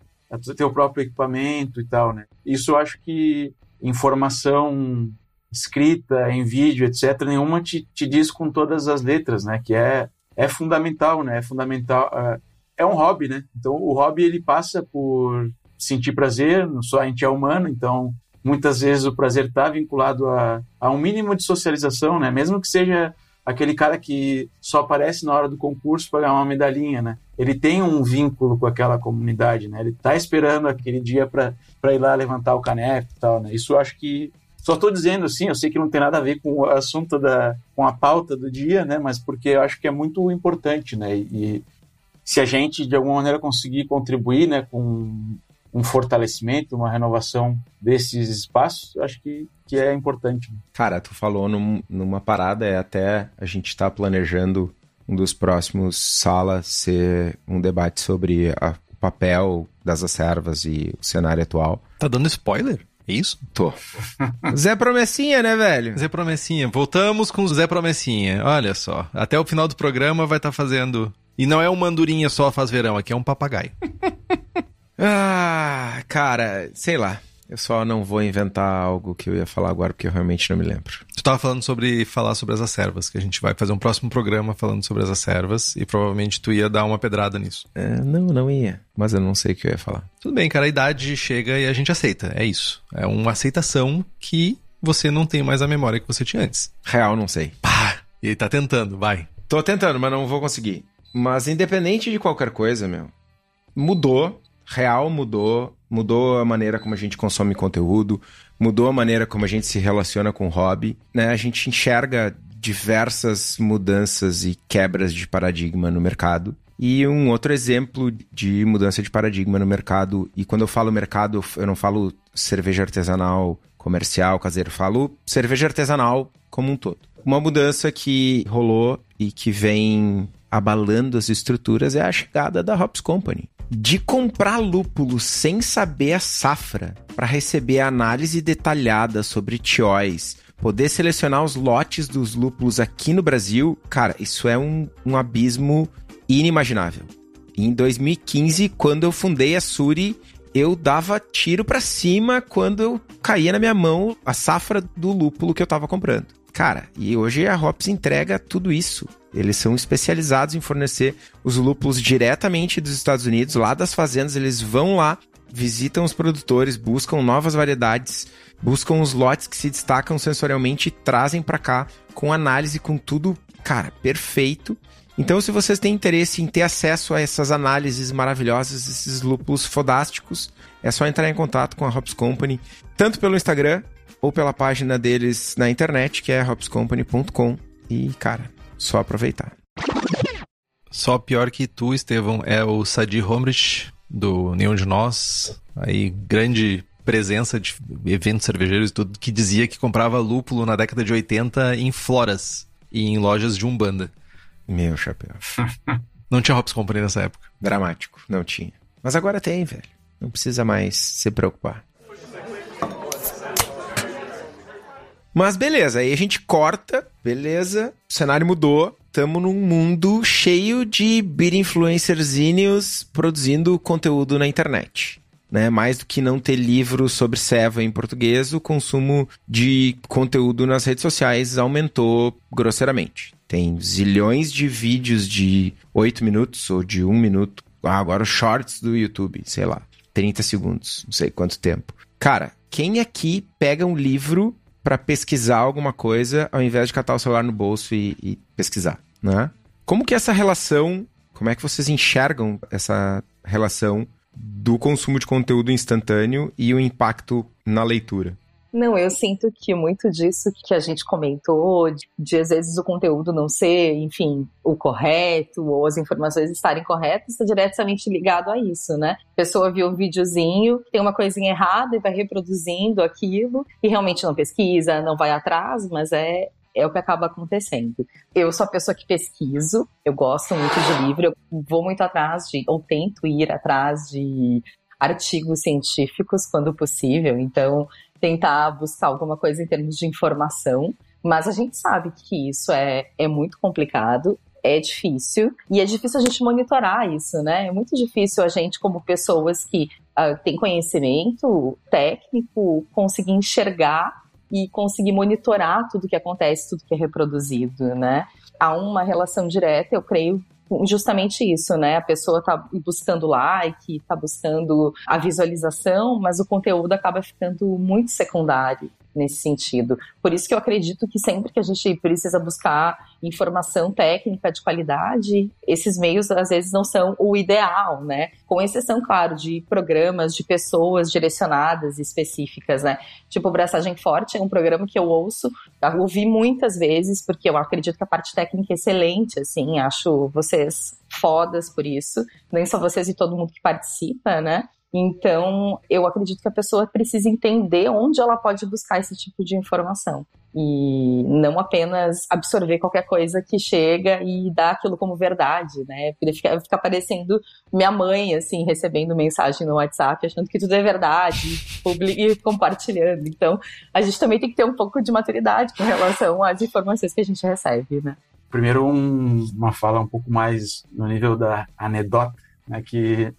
ter o próprio equipamento e tal, né? Isso eu acho que informação escrita, em vídeo, etc., nenhuma te, te diz com todas as letras, né? Que é, é fundamental, né? É fundamental. Uh, é um hobby, né? Então o hobby ele passa por sentir prazer, só a gente é humano, então muitas vezes o prazer está vinculado a, a um mínimo de socialização, né? Mesmo que seja aquele cara que só aparece na hora do concurso para ganhar uma medalhinha, né? Ele tem um vínculo com aquela comunidade, né? Ele está esperando aquele dia para ir lá levantar o caneco e tal, né? Isso eu acho que só estou dizendo assim, eu sei que não tem nada a ver com o assunto da com a pauta do dia, né? Mas porque eu acho que é muito importante, né? E, se a gente de alguma maneira conseguir contribuir né, com um fortalecimento, uma renovação desses espaços, acho que, que é importante. Cara, tu falou num, numa parada, é até a gente está planejando um dos próximos salas ser um debate sobre a, o papel das acervas e o cenário atual. Tá dando spoiler? É isso? Tô. Zé Promessinha, né, velho? Zé Promessinha. Voltamos com o Zé Promessinha. Olha só. Até o final do programa vai estar tá fazendo. E não é um mandurinha só faz verão, aqui é um papagaio. ah, cara, sei lá. Eu só não vou inventar algo que eu ia falar agora, porque eu realmente não me lembro. Tu tava falando sobre falar sobre as acervas, que a gente vai fazer um próximo programa falando sobre as acervas, e provavelmente tu ia dar uma pedrada nisso. É, não, não ia. Mas eu não sei o que eu ia falar. Tudo bem, cara, a idade chega e a gente aceita. É isso. É uma aceitação que você não tem mais a memória que você tinha antes. Real, não sei. Pá! E ele tá tentando, vai. Tô tentando, mas não vou conseguir. Mas independente de qualquer coisa, meu, mudou. Real mudou mudou a maneira como a gente consome conteúdo, mudou a maneira como a gente se relaciona com o hobby, né? A gente enxerga diversas mudanças e quebras de paradigma no mercado. E um outro exemplo de mudança de paradigma no mercado, e quando eu falo mercado, eu não falo cerveja artesanal, comercial, caseiro, falo cerveja artesanal como um todo. Uma mudança que rolou e que vem abalando as estruturas é a chegada da Hops Company de comprar lúpulo sem saber a safra para receber análise detalhada sobre tióis, poder selecionar os lotes dos lúpulos aqui no Brasil, cara, isso é um, um abismo inimaginável. Em 2015, quando eu fundei a Suri, eu dava tiro para cima quando eu caía na minha mão a safra do lúpulo que eu tava comprando. Cara, e hoje a Hops entrega tudo isso. Eles são especializados em fornecer os lúpulos diretamente dos Estados Unidos, lá das fazendas, eles vão lá, visitam os produtores, buscam novas variedades, buscam os lotes que se destacam sensorialmente e trazem para cá com análise, com tudo, cara, perfeito. Então, se vocês têm interesse em ter acesso a essas análises maravilhosas, esses lúpulos fodásticos, é só entrar em contato com a Hops Company, tanto pelo Instagram ou pela página deles na internet, que é hopscompany.com. E, cara, só aproveitar. Só pior que tu, Estevão, é o Sadi Homrich, do Nenhum de Nós. Aí, grande presença de eventos cervejeiros e tudo, que dizia que comprava lúpulo na década de 80 em floras e em lojas de Umbanda. Meu chapéu. Não tinha Hops Company nessa época. Dramático, não tinha. Mas agora tem, velho. Não precisa mais se preocupar. Mas beleza, aí a gente corta, beleza, o cenário mudou, estamos num mundo cheio de beer influencerzinhos produzindo conteúdo na internet. Né? Mais do que não ter livro sobre Seva em português, o consumo de conteúdo nas redes sociais aumentou grosseiramente. Tem zilhões de vídeos de 8 minutos ou de 1 minuto. Ah, agora os shorts do YouTube, sei lá, 30 segundos, não sei quanto tempo. Cara, quem aqui pega um livro para pesquisar alguma coisa ao invés de catar o celular no bolso e, e pesquisar, né? Como que essa relação, como é que vocês enxergam essa relação do consumo de conteúdo instantâneo e o impacto na leitura? Não, eu sinto que muito disso que a gente comentou, de, de, às vezes o conteúdo não ser, enfim, o correto, ou as informações estarem corretas, está diretamente ligado a isso, né? A pessoa viu um videozinho, tem uma coisinha errada e vai reproduzindo aquilo, e realmente não pesquisa, não vai atrás, mas é, é o que acaba acontecendo. Eu sou a pessoa que pesquiso, eu gosto muito de livro, eu vou muito atrás de, ou tento ir atrás de artigos científicos quando possível, então tentar buscar alguma coisa em termos de informação, mas a gente sabe que isso é, é muito complicado, é difícil, e é difícil a gente monitorar isso, né? É muito difícil a gente, como pessoas que uh, têm conhecimento técnico, conseguir enxergar e conseguir monitorar tudo que acontece, tudo que é reproduzido, né? Há uma relação direta, eu creio, justamente isso, né? A pessoa está buscando like, está buscando a visualização, mas o conteúdo acaba ficando muito secundário nesse sentido. Por isso que eu acredito que sempre que a gente precisa buscar informação técnica de qualidade, esses meios às vezes não são o ideal, né? Com exceção, claro, de programas, de pessoas direcionadas específicas, né? Tipo, Braçagem Forte é um programa que eu ouço, eu ouvi muitas vezes, porque eu acredito que a parte técnica é excelente, assim, acho vocês fodas por isso, nem só vocês e todo mundo que participa, né? Então, eu acredito que a pessoa precisa entender onde ela pode buscar esse tipo de informação. E não apenas absorver qualquer coisa que chega e dar aquilo como verdade, né? Porque fica, fica parecendo minha mãe, assim, recebendo mensagem no WhatsApp, achando que tudo é verdade e compartilhando. Então, a gente também tem que ter um pouco de maturidade com relação às informações que a gente recebe, né? Primeiro, um, uma fala um pouco mais no nível da anedota, né? Que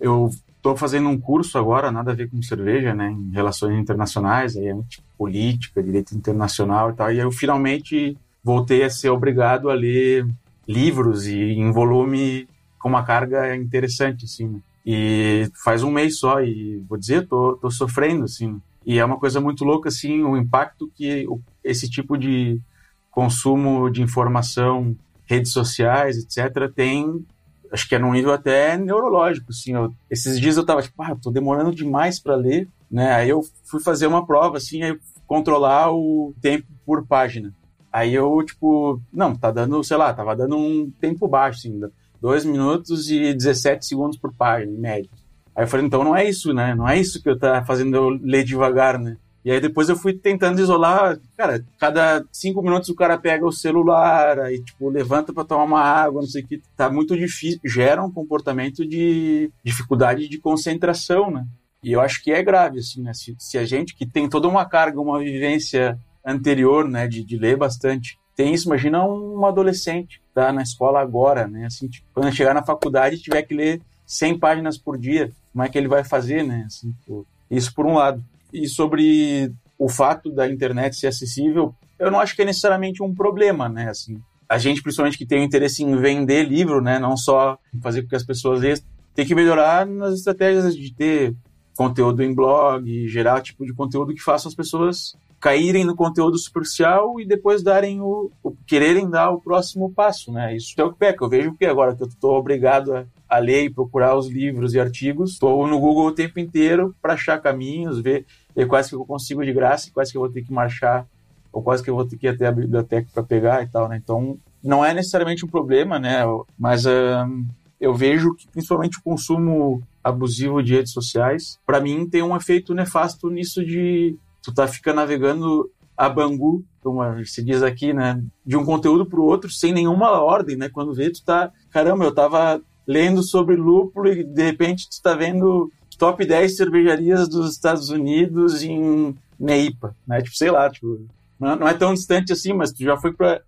eu Estou fazendo um curso agora, nada a ver com cerveja, né, em relações internacionais, aí é tipo, política, direito internacional e tal. E eu finalmente voltei a ser obrigado a ler livros e em volume com uma carga interessante, assim. Né? E faz um mês só e vou dizer, tô, tô sofrendo, assim. E é uma coisa muito louca, assim, o impacto que esse tipo de consumo de informação, redes sociais, etc., tem acho que é num nível até neurológico, assim. Eu, esses dias eu tava tipo, ah, tô demorando demais para ler, né? Aí eu fui fazer uma prova, assim, aí controlar o tempo por página. Aí eu, tipo, não, tá dando, sei lá, tava dando um tempo baixo, assim, 2 minutos e 17 segundos por página, em média. Aí eu falei, então não é isso, né? Não é isso que eu tá fazendo eu ler devagar, né? E aí depois eu fui tentando isolar, cara, cada cinco minutos o cara pega o celular, aí tipo, levanta para tomar uma água, não sei o que, tá muito difícil, gera um comportamento de dificuldade de concentração, né? E eu acho que é grave, assim, né? Se, se a gente que tem toda uma carga, uma vivência anterior, né, de, de ler bastante, tem isso, imagina um adolescente tá na escola agora, né? Assim, tipo, quando chegar na faculdade tiver que ler 100 páginas por dia, como é que ele vai fazer, né? Assim, tipo, isso por um lado. E sobre o fato da internet ser acessível, eu não acho que é necessariamente um problema, né? Assim, a gente, principalmente que tem o interesse em vender livro, né? Não só fazer com que as pessoas leiam, tem que melhorar nas estratégias de ter conteúdo em blog, gerar tipo de conteúdo que faça as pessoas caírem no conteúdo superficial e depois darem o, o quererem dar o próximo passo, né? Isso é o que peca. Eu vejo que agora que eu estou obrigado a, a ler e procurar os livros e artigos, estou no Google o tempo inteiro para achar caminhos, ver e quase que eu consigo de graça, quase que eu vou ter que marchar, ou quase que eu vou ter que ir até a biblioteca para pegar e tal, né? Então, não é necessariamente um problema, né? Mas uh, eu vejo que principalmente o consumo abusivo de redes sociais, para mim tem um efeito nefasto nisso de tu tá ficando navegando a Bangu, como se diz aqui, né, de um conteúdo para o outro sem nenhuma ordem, né? Quando vê tu tá, caramba, eu tava lendo sobre lúpulo e de repente tu tá vendo top 10 cervejarias dos Estados Unidos em Neipa, né? Tipo, sei lá, tipo, não é tão distante assim, mas tu já foi para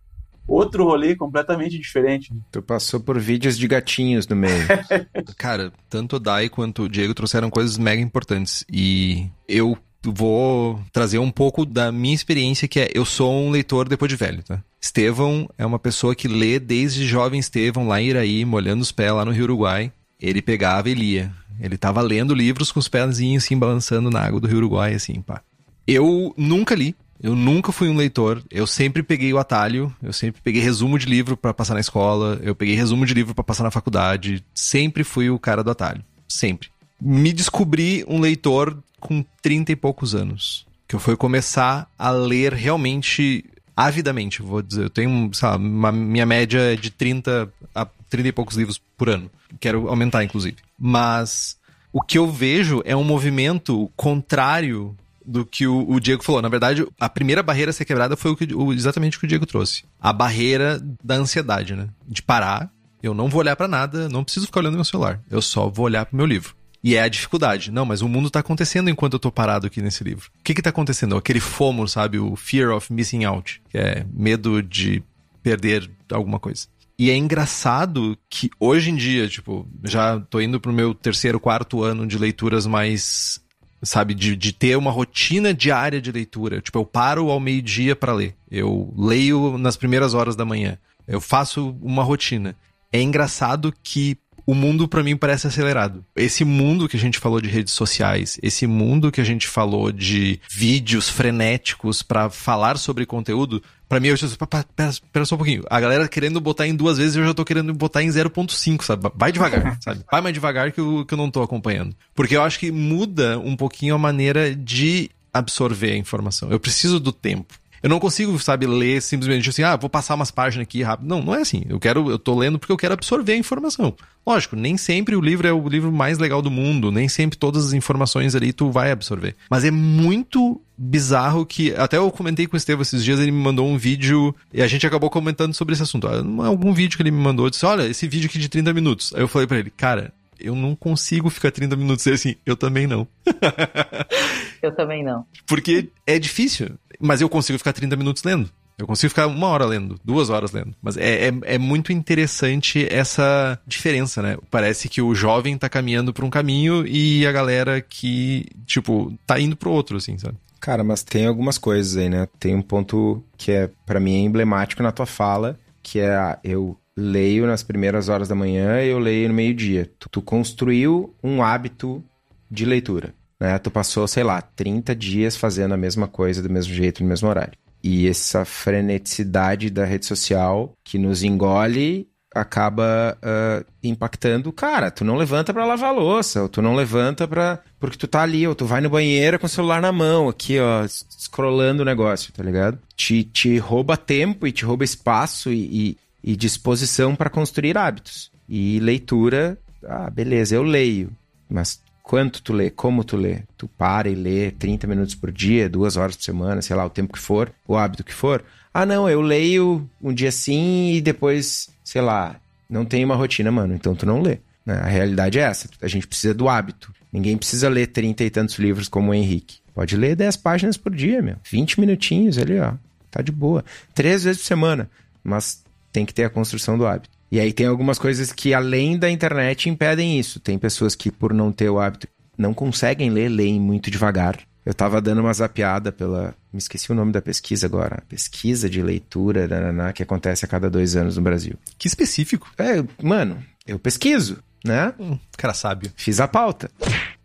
outro rolê completamente diferente. Né? Tu passou por vídeos de gatinhos no meio. Cara, tanto o Dai quanto o Diego trouxeram coisas mega importantes. E eu vou trazer um pouco da minha experiência, que é eu sou um leitor depois de velho, tá? Estevão é uma pessoa que lê desde jovem Estevão, lá em Iraí, molhando os pés lá no Rio Uruguai. Ele pegava e lia. Ele tava lendo livros com os pezinhos assim, balançando na água do Rio Uruguai, assim, pá. Eu nunca li, eu nunca fui um leitor. Eu sempre peguei o atalho, eu sempre peguei resumo de livro para passar na escola, eu peguei resumo de livro para passar na faculdade. Sempre fui o cara do atalho. Sempre. Me descobri um leitor com 30 e poucos anos. Que eu fui começar a ler realmente avidamente, vou dizer. Eu tenho, sabe, uma, minha média é de 30 a 30 e poucos livros por ano. Quero aumentar, inclusive. Mas o que eu vejo é um movimento contrário do que o, o, Diego falou. Na verdade, a primeira barreira a ser quebrada foi o que, o, exatamente o que o Diego trouxe. A barreira da ansiedade, né? De parar, eu não vou olhar para nada, não preciso ficar olhando meu celular. Eu só vou olhar pro meu livro. E é a dificuldade. Não, mas o mundo tá acontecendo enquanto eu tô parado aqui nesse livro. O que que tá acontecendo? Aquele FOMO, sabe? O Fear of Missing Out. Que é medo de perder alguma coisa. E é engraçado que hoje em dia, tipo, já tô indo pro meu terceiro, quarto ano de leituras mais, sabe, de, de ter uma rotina diária de leitura. Tipo, eu paro ao meio-dia para ler. Eu leio nas primeiras horas da manhã. Eu faço uma rotina. É engraçado que o mundo para mim parece acelerado. Esse mundo que a gente falou de redes sociais, esse mundo que a gente falou de vídeos frenéticos para falar sobre conteúdo, para mim eu já pera, pera só um pouquinho. A galera querendo botar em duas vezes, eu já tô querendo botar em 0.5, sabe? Vai devagar, sabe? Vai mais devagar que eu, que eu não tô acompanhando. Porque eu acho que muda um pouquinho a maneira de absorver a informação. Eu preciso do tempo. Eu não consigo, sabe, ler simplesmente assim, ah, vou passar umas páginas aqui rápido. Não, não é assim. Eu quero, eu tô lendo porque eu quero absorver a informação. Lógico, nem sempre o livro é o livro mais legal do mundo, nem sempre todas as informações ali tu vai absorver. Mas é muito bizarro que. Até eu comentei com o Estevam esses dias, ele me mandou um vídeo e a gente acabou comentando sobre esse assunto. Algum vídeo que ele me mandou, disse: Olha, esse vídeo aqui de 30 minutos. Aí eu falei para ele, cara, eu não consigo ficar 30 minutos e assim, eu também não. eu também não. Porque é difícil, mas eu consigo ficar 30 minutos lendo. Eu consigo ficar uma hora lendo, duas horas lendo. Mas é, é, é, muito interessante essa diferença, né? Parece que o jovem tá caminhando por um caminho e a galera que, tipo, tá indo pro outro, assim, sabe? Cara, mas tem algumas coisas aí, né? Tem um ponto que é, para mim, é emblemático na tua fala, que é a, eu leio nas primeiras horas da manhã e eu leio no meio-dia. Tu, tu, construiu um hábito de leitura, né? Tu passou, sei lá, 30 dias fazendo a mesma coisa do mesmo jeito, no mesmo horário. E essa freneticidade da rede social que nos engole acaba uh, impactando. Cara, tu não levanta para lavar louça, ou tu não levanta para porque tu tá ali, ou tu vai no banheiro com o celular na mão, aqui, ó, scrollando o negócio, tá ligado? Te, te rouba tempo e te rouba espaço e, e e disposição para construir hábitos. E leitura, ah, beleza, eu leio, mas quanto tu lê, como tu lê? Tu para e lê 30 minutos por dia, duas horas por semana, sei lá, o tempo que for, o hábito que for. Ah, não, eu leio um dia sim e depois, sei lá, não tem uma rotina, mano, então tu não lê. Né? A realidade é essa, a gente precisa do hábito. Ninguém precisa ler 30 e tantos livros como o Henrique. Pode ler 10 páginas por dia, meu. 20 minutinhos ali, ó. Tá de boa. Três vezes por semana. Mas tem que ter a construção do hábito. E aí tem algumas coisas que, além da internet, impedem isso. Tem pessoas que, por não ter o hábito, não conseguem ler, leem muito devagar. Eu tava dando uma zapiada pela. Me esqueci o nome da pesquisa agora. Pesquisa de leitura nananá, que acontece a cada dois anos no Brasil. Que específico. É, mano, eu pesquiso, né? Hum, cara sábio. Fiz a pauta.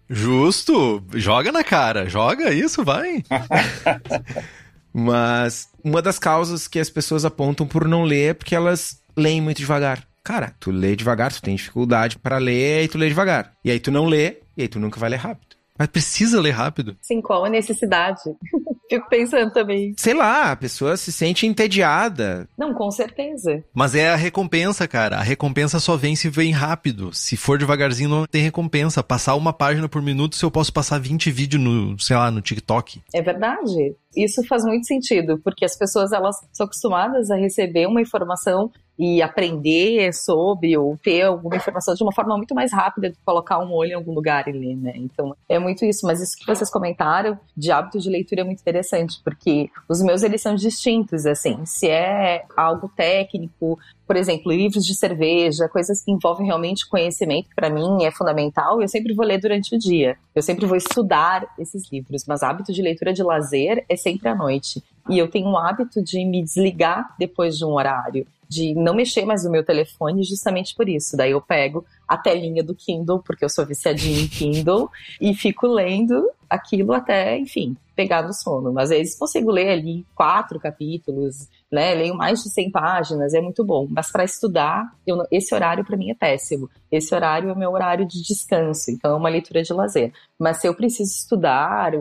Justo! Joga na cara, joga isso, vai. Mas uma das causas que as pessoas apontam por não ler é porque elas leem muito devagar. Cara, tu lê devagar, tu tem dificuldade para ler e tu lê devagar. E aí tu não lê, e aí tu nunca vai ler rápido. Mas precisa ler rápido. Sim, qual a necessidade? Fico pensando também. Sei lá, a pessoa se sente entediada. Não, com certeza. Mas é a recompensa, cara. A recompensa só vem se vem rápido. Se for devagarzinho, não tem recompensa. Passar uma página por minuto se eu posso passar 20 vídeos no, sei lá, no TikTok. É verdade. Isso faz muito sentido, porque as pessoas elas são acostumadas a receber uma informação e aprender sobre ou ter alguma informação de uma forma muito mais rápida do que colocar um olho em algum lugar e ler, né? Então, é muito isso. Mas isso que vocês comentaram de hábitos de leitura é muito interessante, porque os meus, eles são distintos, assim. Se é algo técnico, por exemplo, livros de cerveja, coisas que envolvem realmente conhecimento, para mim é fundamental. Eu sempre vou ler durante o dia. Eu sempre vou estudar esses livros, mas hábito de leitura de lazer é sempre à noite. E eu tenho o hábito de me desligar depois de um horário de não mexer mais no meu telefone justamente por isso. Daí eu pego a telinha do Kindle, porque eu sou viciadinha em Kindle, e fico lendo aquilo até, enfim, pegar no sono. Mas às vezes consigo ler ali quatro capítulos, né? Leio mais de 100 páginas, é muito bom. Mas para estudar, eu, esse horário para mim é péssimo. Esse horário é o meu horário de descanso, então é uma leitura de lazer. Mas se eu preciso estudar,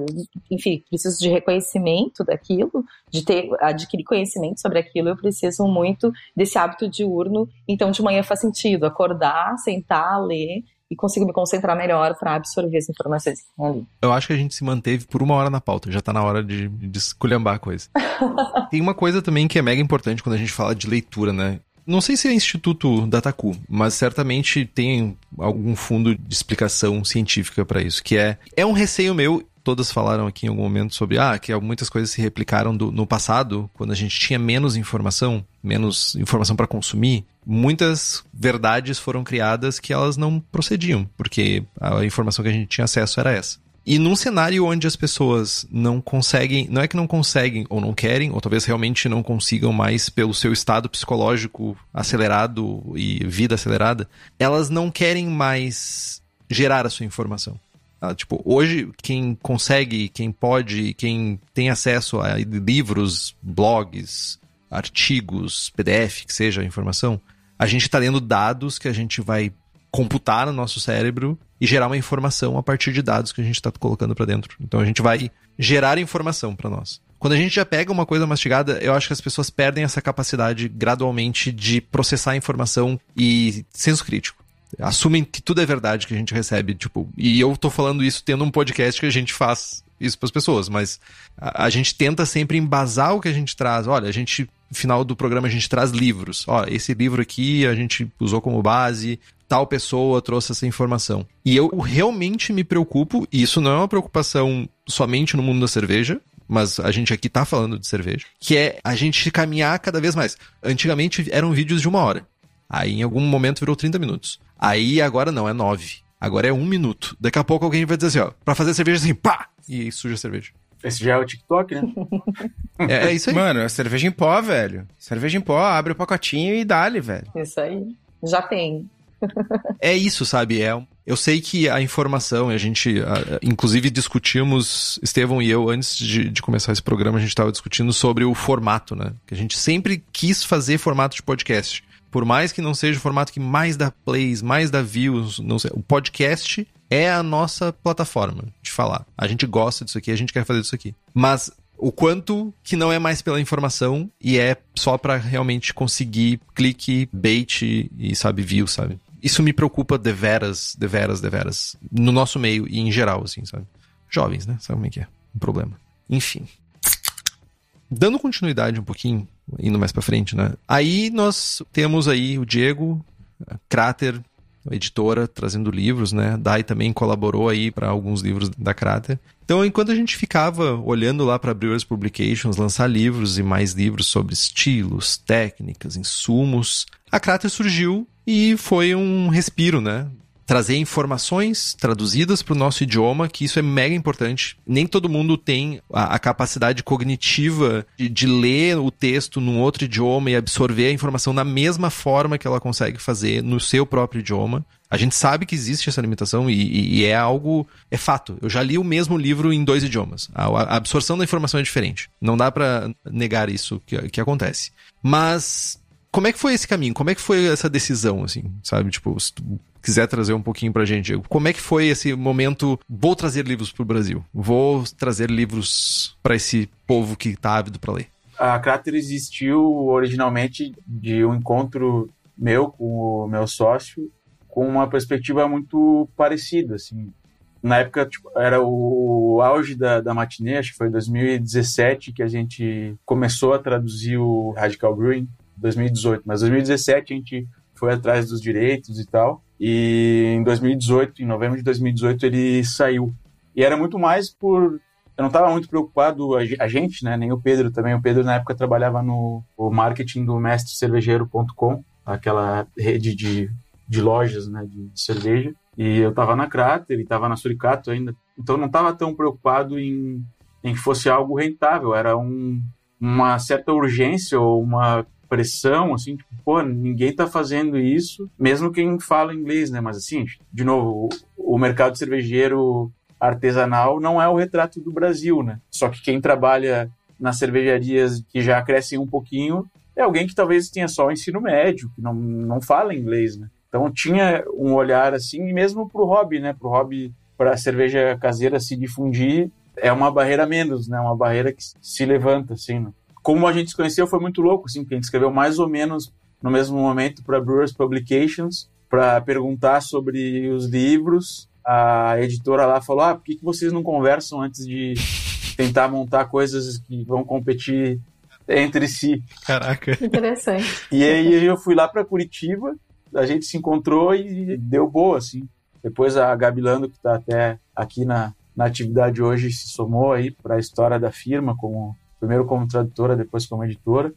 enfim, preciso de reconhecimento daquilo, de ter adquirir conhecimento sobre aquilo, eu preciso muito desse hábito diurno. Então de manhã faz sentido acordar, sentar, ler e consigo me concentrar melhor para absorver as informações que estão ali. Eu acho que a gente se manteve por uma hora na pauta, já tá na hora de, de esculhambar a coisa. Tem uma coisa também que é mega importante quando a gente fala de leitura, né? Não sei se é Instituto Dataku, mas certamente tem algum fundo de explicação científica para isso, que é é um receio meu todas falaram aqui em algum momento sobre ah, que muitas coisas se replicaram do, no passado, quando a gente tinha menos informação, menos informação para consumir, muitas verdades foram criadas que elas não procediam, porque a informação que a gente tinha acesso era essa. E num cenário onde as pessoas não conseguem, não é que não conseguem ou não querem, ou talvez realmente não consigam mais pelo seu estado psicológico acelerado e vida acelerada, elas não querem mais gerar a sua informação. Ah, tipo, hoje quem consegue, quem pode, quem tem acesso a livros, blogs, artigos, PDF, que seja a informação, a gente está lendo dados que a gente vai computar no nosso cérebro e gerar uma informação a partir de dados que a gente está colocando para dentro. Então a gente vai gerar informação para nós. Quando a gente já pega uma coisa mastigada, eu acho que as pessoas perdem essa capacidade gradualmente de processar a informação e senso crítico. Assumem que tudo é verdade que a gente recebe, tipo, e eu tô falando isso tendo um podcast que a gente faz isso para as pessoas, mas a, a, gente tenta sempre embasar o que a gente traz. Olha, a gente, final do programa, a gente traz livros. Ó, esse livro aqui a gente usou como base, tal pessoa trouxe essa informação. E eu realmente me preocupo, e isso não é uma preocupação somente no mundo da cerveja, mas a gente aqui tá falando de cerveja, que é a gente caminhar cada vez mais. Antigamente eram vídeos de uma hora. Aí em algum momento virou 30 minutos. Aí agora não, é 9. Agora é um minuto. Daqui a pouco alguém vai dizer assim, ó, pra fazer cerveja assim, pá! E suja a cerveja. Esse já é o TikTok, né? é, é, isso aí. Mano, é cerveja em pó, velho. Cerveja em pó, abre o pacotinho e dá-lhe, velho. Isso aí. Já tem. é isso, sabe? É, eu sei que a informação, a gente, inclusive discutimos, Estevão e eu, antes de, de começar esse programa, a gente estava discutindo sobre o formato, né? Que a gente sempre quis fazer formato de podcast. Por mais que não seja o formato que mais dá plays, mais dá views, não sei, o podcast é a nossa plataforma de falar. A gente gosta disso aqui, a gente quer fazer isso aqui. Mas o quanto que não é mais pela informação e é só para realmente conseguir clique, bait e, sabe, view, sabe? Isso me preocupa deveras, deveras, deveras. No nosso meio e em geral, assim, sabe? Jovens, né? Sabe como é que é? Um problema. Enfim. Dando continuidade um pouquinho, indo mais para frente, né? Aí nós temos aí o Diego, Crater, editora, trazendo livros, né? Dai também colaborou aí para alguns livros da Crater. Então, enquanto a gente ficava olhando lá para Brewers Publications lançar livros e mais livros sobre estilos, técnicas, insumos, a Crater surgiu e foi um respiro, né? Trazer informações traduzidas para o nosso idioma, que isso é mega importante. Nem todo mundo tem a, a capacidade cognitiva de, de, ler o texto num outro idioma e absorver a informação da mesma forma que ela consegue fazer no seu próprio idioma. A gente sabe que existe essa limitação e, e, e é algo. É fato. Eu já li o mesmo livro em dois idiomas. A, a absorção da informação é diferente. Não dá para negar isso que, que acontece. Mas como é que foi esse caminho? Como é que foi essa decisão, assim, sabe? Tipo, quiser trazer um pouquinho pra gente, como é que foi esse momento? Vou trazer livros pro Brasil, vou trazer livros para esse povo que tá ávido para ler. A Crater existiu originalmente de um encontro meu com o meu sócio, com uma perspectiva muito parecida, assim. Na época, tipo, era o auge da, da matinê, acho que foi em 2017 que a gente começou a traduzir o Radical Brewing 2018, mas 2017 a gente foi atrás dos direitos e tal. E em 2018, em novembro de 2018, ele saiu. E era muito mais por. Eu não estava muito preocupado, a gente, né? Nem o Pedro também. O Pedro, na época, trabalhava no marketing do mestrecervejeiro.com, aquela rede de, de lojas né, de, de cerveja. E eu estava na Crater e estava na Suricato ainda. Então não estava tão preocupado em, em que fosse algo rentável. Era um, uma certa urgência ou uma pressão, assim, tipo, pô, ninguém tá fazendo isso, mesmo quem fala inglês, né? Mas assim, de novo, o, o mercado cervejeiro artesanal não é o retrato do Brasil, né? Só que quem trabalha nas cervejarias que já crescem um pouquinho é alguém que talvez tenha só o ensino médio, que não, não fala inglês, né? Então tinha um olhar assim, e mesmo pro hobby, né? Pro hobby, para a cerveja caseira se difundir, é uma barreira menos, né? Uma barreira que se levanta, assim, né? Como a gente se conheceu foi muito louco, assim, porque a gente escreveu mais ou menos no mesmo momento para Brewers Publications para perguntar sobre os livros. A editora lá falou: ah, por que, que vocês não conversam antes de tentar montar coisas que vão competir entre si? Caraca. Interessante. E aí eu fui lá para Curitiba, a gente se encontrou e deu boa, assim. Depois a Gabilando, que está até aqui na, na atividade hoje, se somou aí para a história da firma como primeiro como tradutora, depois como editora.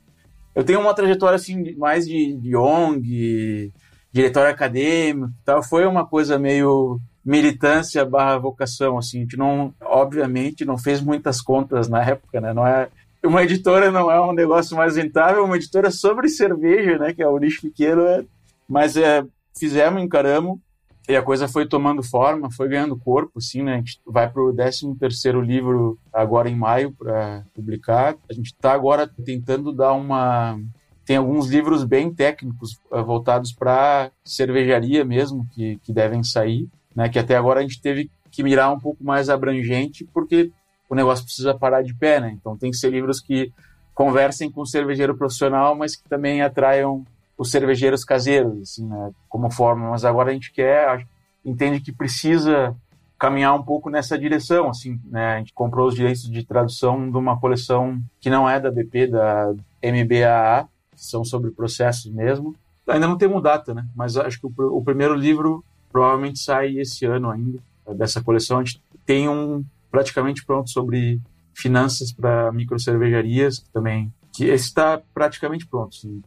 Eu tenho uma trajetória assim mais de, de ONG, diretório acadêmico tal. Foi uma coisa meio militância barra vocação, assim. A gente não, obviamente, não fez muitas contas na época, né? Não é uma editora não é um negócio mais rentável, uma editora sobre cerveja, né? Que é o nicho pequeno, é, mas é, fizemos, encaramos e a coisa foi tomando forma, foi ganhando corpo, assim, né? A gente vai para o 13 terceiro livro agora em maio para publicar. A gente está agora tentando dar uma... Tem alguns livros bem técnicos uh, voltados para cervejaria mesmo, que, que devem sair, né? Que até agora a gente teve que mirar um pouco mais abrangente, porque o negócio precisa parar de pé, né? Então tem que ser livros que conversem com o cervejeiro profissional, mas que também atraiam os cervejeiros caseiros, assim, né? Como forma. Mas agora a gente quer, entende que precisa caminhar um pouco nessa direção, assim, né? A gente comprou os direitos de tradução de uma coleção que não é da BP, da MBAA, que são sobre processos mesmo. Ainda não temos data, né? Mas acho que o, o primeiro livro provavelmente sai esse ano ainda dessa coleção. A gente tem um praticamente pronto sobre finanças para microcervejarias também, que está praticamente pronto, assim,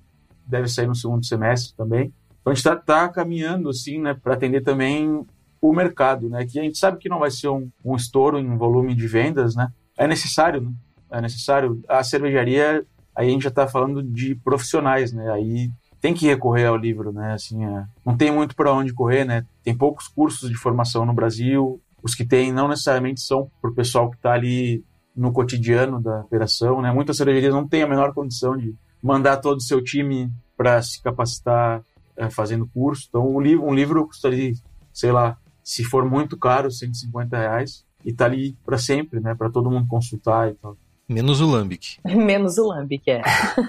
deve sair no segundo semestre também. Então a gente está tá caminhando assim, né, para atender também o mercado, né, que a gente sabe que não vai ser um, um estouro em volume de vendas, né, é necessário, né, é necessário. A cervejaria, aí a gente já está falando de profissionais, né, aí tem que recorrer ao livro, né, assim, é, não tem muito para onde correr, né, tem poucos cursos de formação no Brasil, os que tem não necessariamente são para o pessoal que está ali no cotidiano da operação, né? Muitas cervejarias não têm a menor condição de mandar todo o seu time para se capacitar é, fazendo curso. Então, um livro, um livro custaria, sei lá, se for muito caro, 150 reais, e tá ali para sempre, né? Para todo mundo consultar e tal. Menos o Lambic. Menos o Lambic, é.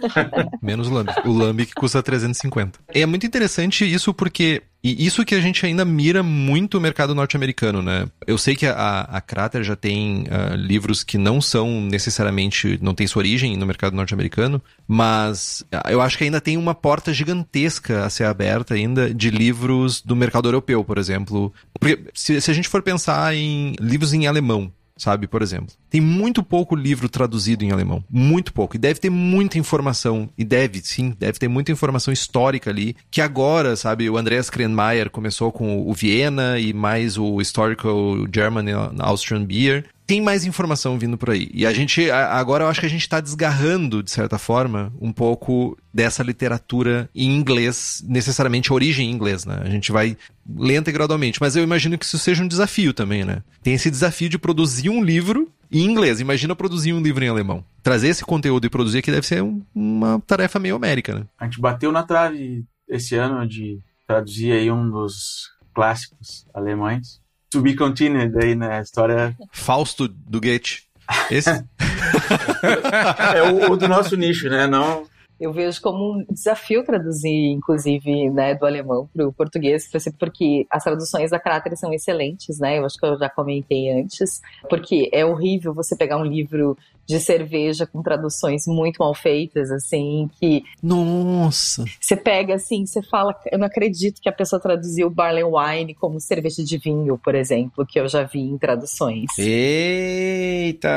Menos o Lambic. O Lambic custa 350. É muito interessante isso porque e isso que a gente ainda mira muito o mercado norte-americano, né? Eu sei que a, a Crater já tem uh, livros que não são necessariamente, não tem sua origem no mercado norte-americano, mas eu acho que ainda tem uma porta gigantesca a ser aberta ainda de livros do mercado europeu, por exemplo. Porque se, se a gente for pensar em livros em alemão, sabe? Por exemplo. Tem muito pouco livro traduzido em alemão. Muito pouco. E deve ter muita informação. E deve, sim, deve ter muita informação histórica ali. Que agora, sabe, o Andreas Krenmeier começou com o Viena e mais o Historical German Austrian Beer tem mais informação vindo por aí. E a gente, agora eu acho que a gente está desgarrando, de certa forma, um pouco dessa literatura em inglês, necessariamente origem em inglês, né? A gente vai lenta e gradualmente. Mas eu imagino que isso seja um desafio também, né? Tem esse desafio de produzir um livro em inglês. Imagina produzir um livro em alemão. Trazer esse conteúdo e produzir aqui deve ser um, uma tarefa meio américa, né? A gente bateu na trave esse ano de traduzir aí um dos clássicos alemães. To be continued aí, né? A história. Fausto do Goethe. Esse? é o, o, do nosso nicho, né? Não. Eu vejo como um desafio traduzir, inclusive, né, do alemão para o português, porque as traduções da Crater são excelentes, né? Eu acho que eu já comentei antes, porque é horrível você pegar um livro de cerveja com traduções muito mal feitas, assim, que. Nossa! Você pega assim, você fala, eu não acredito que a pessoa traduziu barley wine como cerveja de vinho, por exemplo, que eu já vi em traduções. Eita!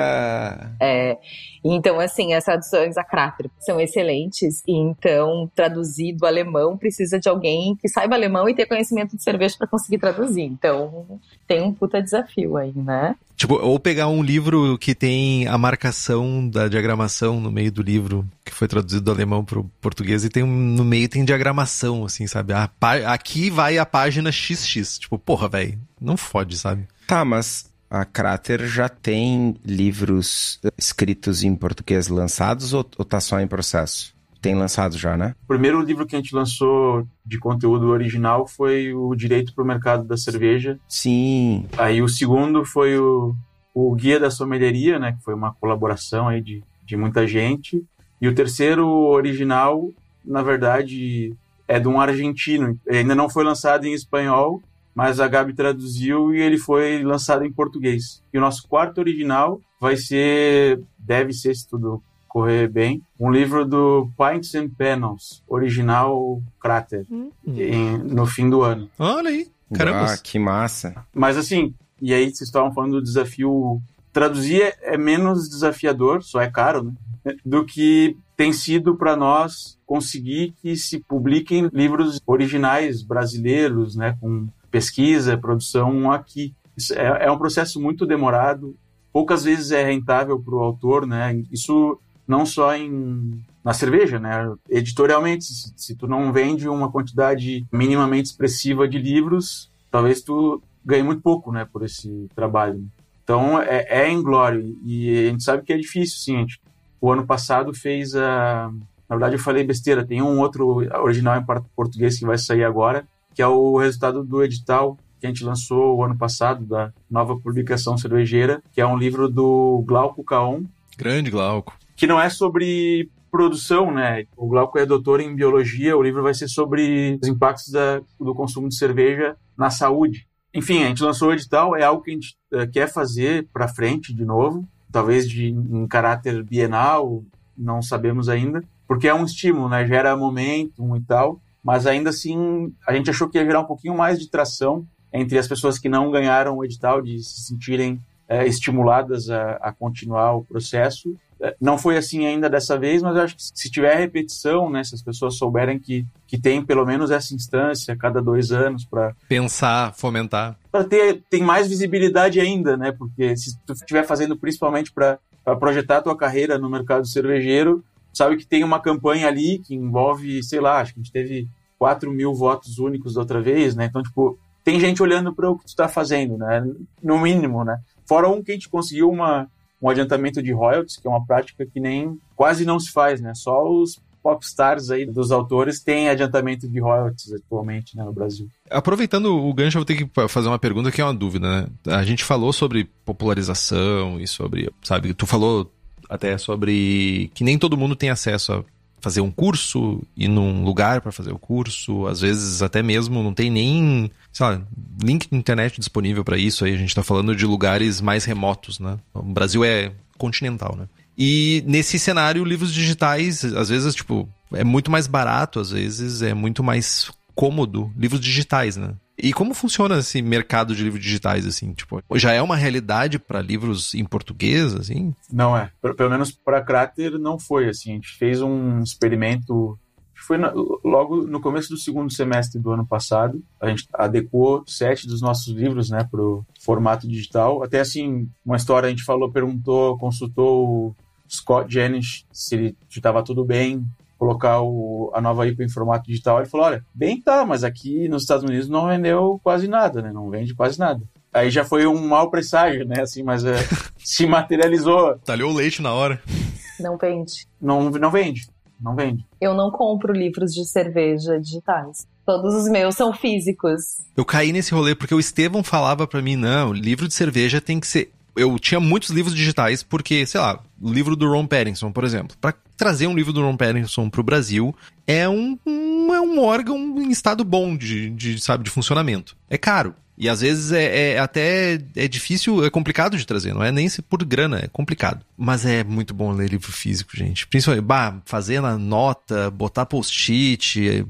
É. Então, assim, as traduções a Crater são excelentes, e então traduzir do alemão precisa de alguém que saiba alemão e ter conhecimento de cerveja para conseguir traduzir. Então, tem um puta desafio aí, né? Tipo, ou pegar um livro que tem a marcação da diagramação no meio do livro, que foi traduzido do alemão para o português, e tem um, no meio tem diagramação, assim, sabe? A, aqui vai a página XX. Tipo, porra, velho, não fode, sabe? Tá, mas a Crater já tem livros escritos em português lançados ou, ou tá só em processo? Tem lançado já, né? O primeiro livro que a gente lançou de conteúdo original foi o Direito para o Mercado da Cerveja. Sim. Aí o segundo foi o, o Guia da Sommelieria, né? Que foi uma colaboração aí de, de muita gente. E o terceiro original, na verdade, é de um argentino. Ele ainda não foi lançado em espanhol, mas a Gabi traduziu e ele foi lançado em português. E o nosso quarto original vai ser, deve ser, se tudo correr bem, um livro do Pints and Panels, original Crater, hum. em, no fim do ano. Olha aí, caramba. Ah, que massa. Mas assim, e aí vocês estavam falando do desafio. Traduzir é, é menos desafiador, só é caro, né? Do que tem sido para nós conseguir que se publiquem livros originais brasileiros, né? Com pesquisa, produção aqui. É, é um processo muito demorado, poucas vezes é rentável para o autor, né? Isso não só em na cerveja, né? Editorialmente, se, se, tu não vende uma quantidade minimamente expressiva de livros, talvez tu ganhe muito pouco, né, por esse trabalho. Então é, é inglório e a gente sabe que é difícil, sim. Gente, o ano passado fez a, na verdade eu falei besteira. Tem um outro original em português que vai sair agora, que é o resultado do edital que a gente lançou o ano passado, da nova publicação cervejeira, que é um livro do Glauco Caon. Grande Glauco. Que não é sobre produção, né? O Glauco é doutor em biologia, o livro vai ser sobre os impactos da, do consumo de cerveja na saúde. Enfim, a gente lançou o edital, é algo que a gente uh, quer fazer para frente de novo, talvez de, em caráter bienal, não sabemos ainda, porque é um estímulo, né? Gera momentum e tal, mas ainda assim a gente achou que ia gerar um pouquinho mais de tração entre as pessoas que não ganharam o edital, de se sentirem é, estimuladas a, a, continuar o processo. Não foi assim ainda dessa vez, mas eu acho que se tiver repetição, né, se as pessoas souberem que, que tem pelo menos essa instância a cada dois anos para pensar, fomentar, para ter tem mais visibilidade ainda, né? Porque se tu estiver fazendo principalmente para projetar a tua carreira no mercado cervejeiro, sabe que tem uma campanha ali que envolve, sei lá, acho que a gente teve 4 mil votos únicos da outra vez, né? Então, tipo, tem gente olhando para o que tu está fazendo, né? No mínimo, né? Fora um que a gente conseguiu uma, um adiantamento de royalties, que é uma prática que nem quase não se faz, né? Só os popstars aí dos autores têm adiantamento de royalties atualmente né, no Brasil. Aproveitando o gancho, eu vou ter que fazer uma pergunta que é uma dúvida, né? A gente falou sobre popularização e sobre, sabe, tu falou até sobre que nem todo mundo tem acesso a fazer um curso, ir num lugar para fazer o curso, às vezes até mesmo não tem nem, sei lá, link de internet disponível para isso, aí a gente está falando de lugares mais remotos, né? O Brasil é continental, né? E nesse cenário, livros digitais, às vezes, tipo, é muito mais barato, às vezes é muito mais cômodo, livros digitais, né? E como funciona esse mercado de livros digitais, assim? Tipo, já é uma realidade para livros em português, assim? Não é. Pelo menos para Crater não foi, assim. A gente fez um experimento foi logo no começo do segundo semestre do ano passado. A gente adequou sete dos nossos livros, né, para o formato digital. Até assim, uma história a gente falou, perguntou, consultou o Scott Jennings se estava tudo bem colocar o, a nova IPA em formato digital, ele falou, olha, bem tá, mas aqui nos Estados Unidos não vendeu quase nada, né? Não vende quase nada. Aí já foi um mau presságio, né? Assim, mas é, se materializou. Talhou o leite na hora. Não vende. Não, não vende. Não vende. Eu não compro livros de cerveja digitais. Todos os meus são físicos. Eu caí nesse rolê porque o Estevão falava para mim, não, livro de cerveja tem que ser eu tinha muitos livros digitais, porque, sei lá, o livro do Ron Pattinson, por exemplo. Para trazer um livro do Ron Pattinson pro Brasil é um, um, é um órgão em estado bom de, de, sabe, de funcionamento. É caro. E às vezes é, é, até é difícil, é complicado de trazer, não é nem por grana, é complicado. Mas é muito bom ler livro físico, gente. Principalmente, bah, fazer na nota, botar post-it,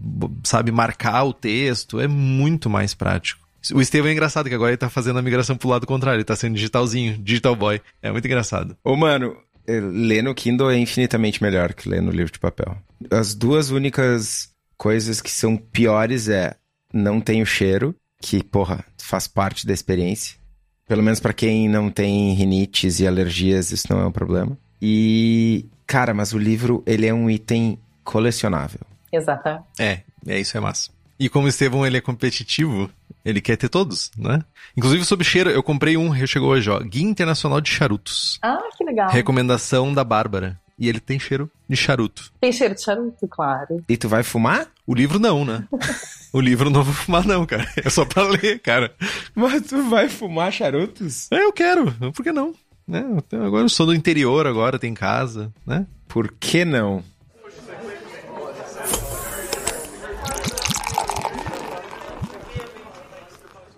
sabe, marcar o texto, é muito mais prático. O Estevam é engraçado, que agora ele tá fazendo a migração pro lado contrário, ele tá sendo digitalzinho, digital boy. É muito engraçado. Ô, mano, eh, ler no Kindle é infinitamente melhor que ler no livro de papel. As duas únicas coisas que são piores é não tem o cheiro, que, porra, faz parte da experiência. Pelo menos para quem não tem rinites e alergias, isso não é um problema. E, cara, mas o livro, ele é um item colecionável. Exato. É, é isso é massa. E como o Estevão ele é competitivo, ele quer ter todos, né? Inclusive sobre cheiro, eu comprei um, chegou hoje, ó, Guia Internacional de Charutos. Ah, que legal. Recomendação da Bárbara. E ele tem cheiro de charuto. Tem cheiro de charuto, claro. E tu vai fumar? O livro não, né? o livro não vou fumar não, cara. É só pra ler, cara. Mas tu vai fumar charutos? É, eu quero. Por que não? Né? Agora eu sou do interior, agora tem casa, né? Por que não?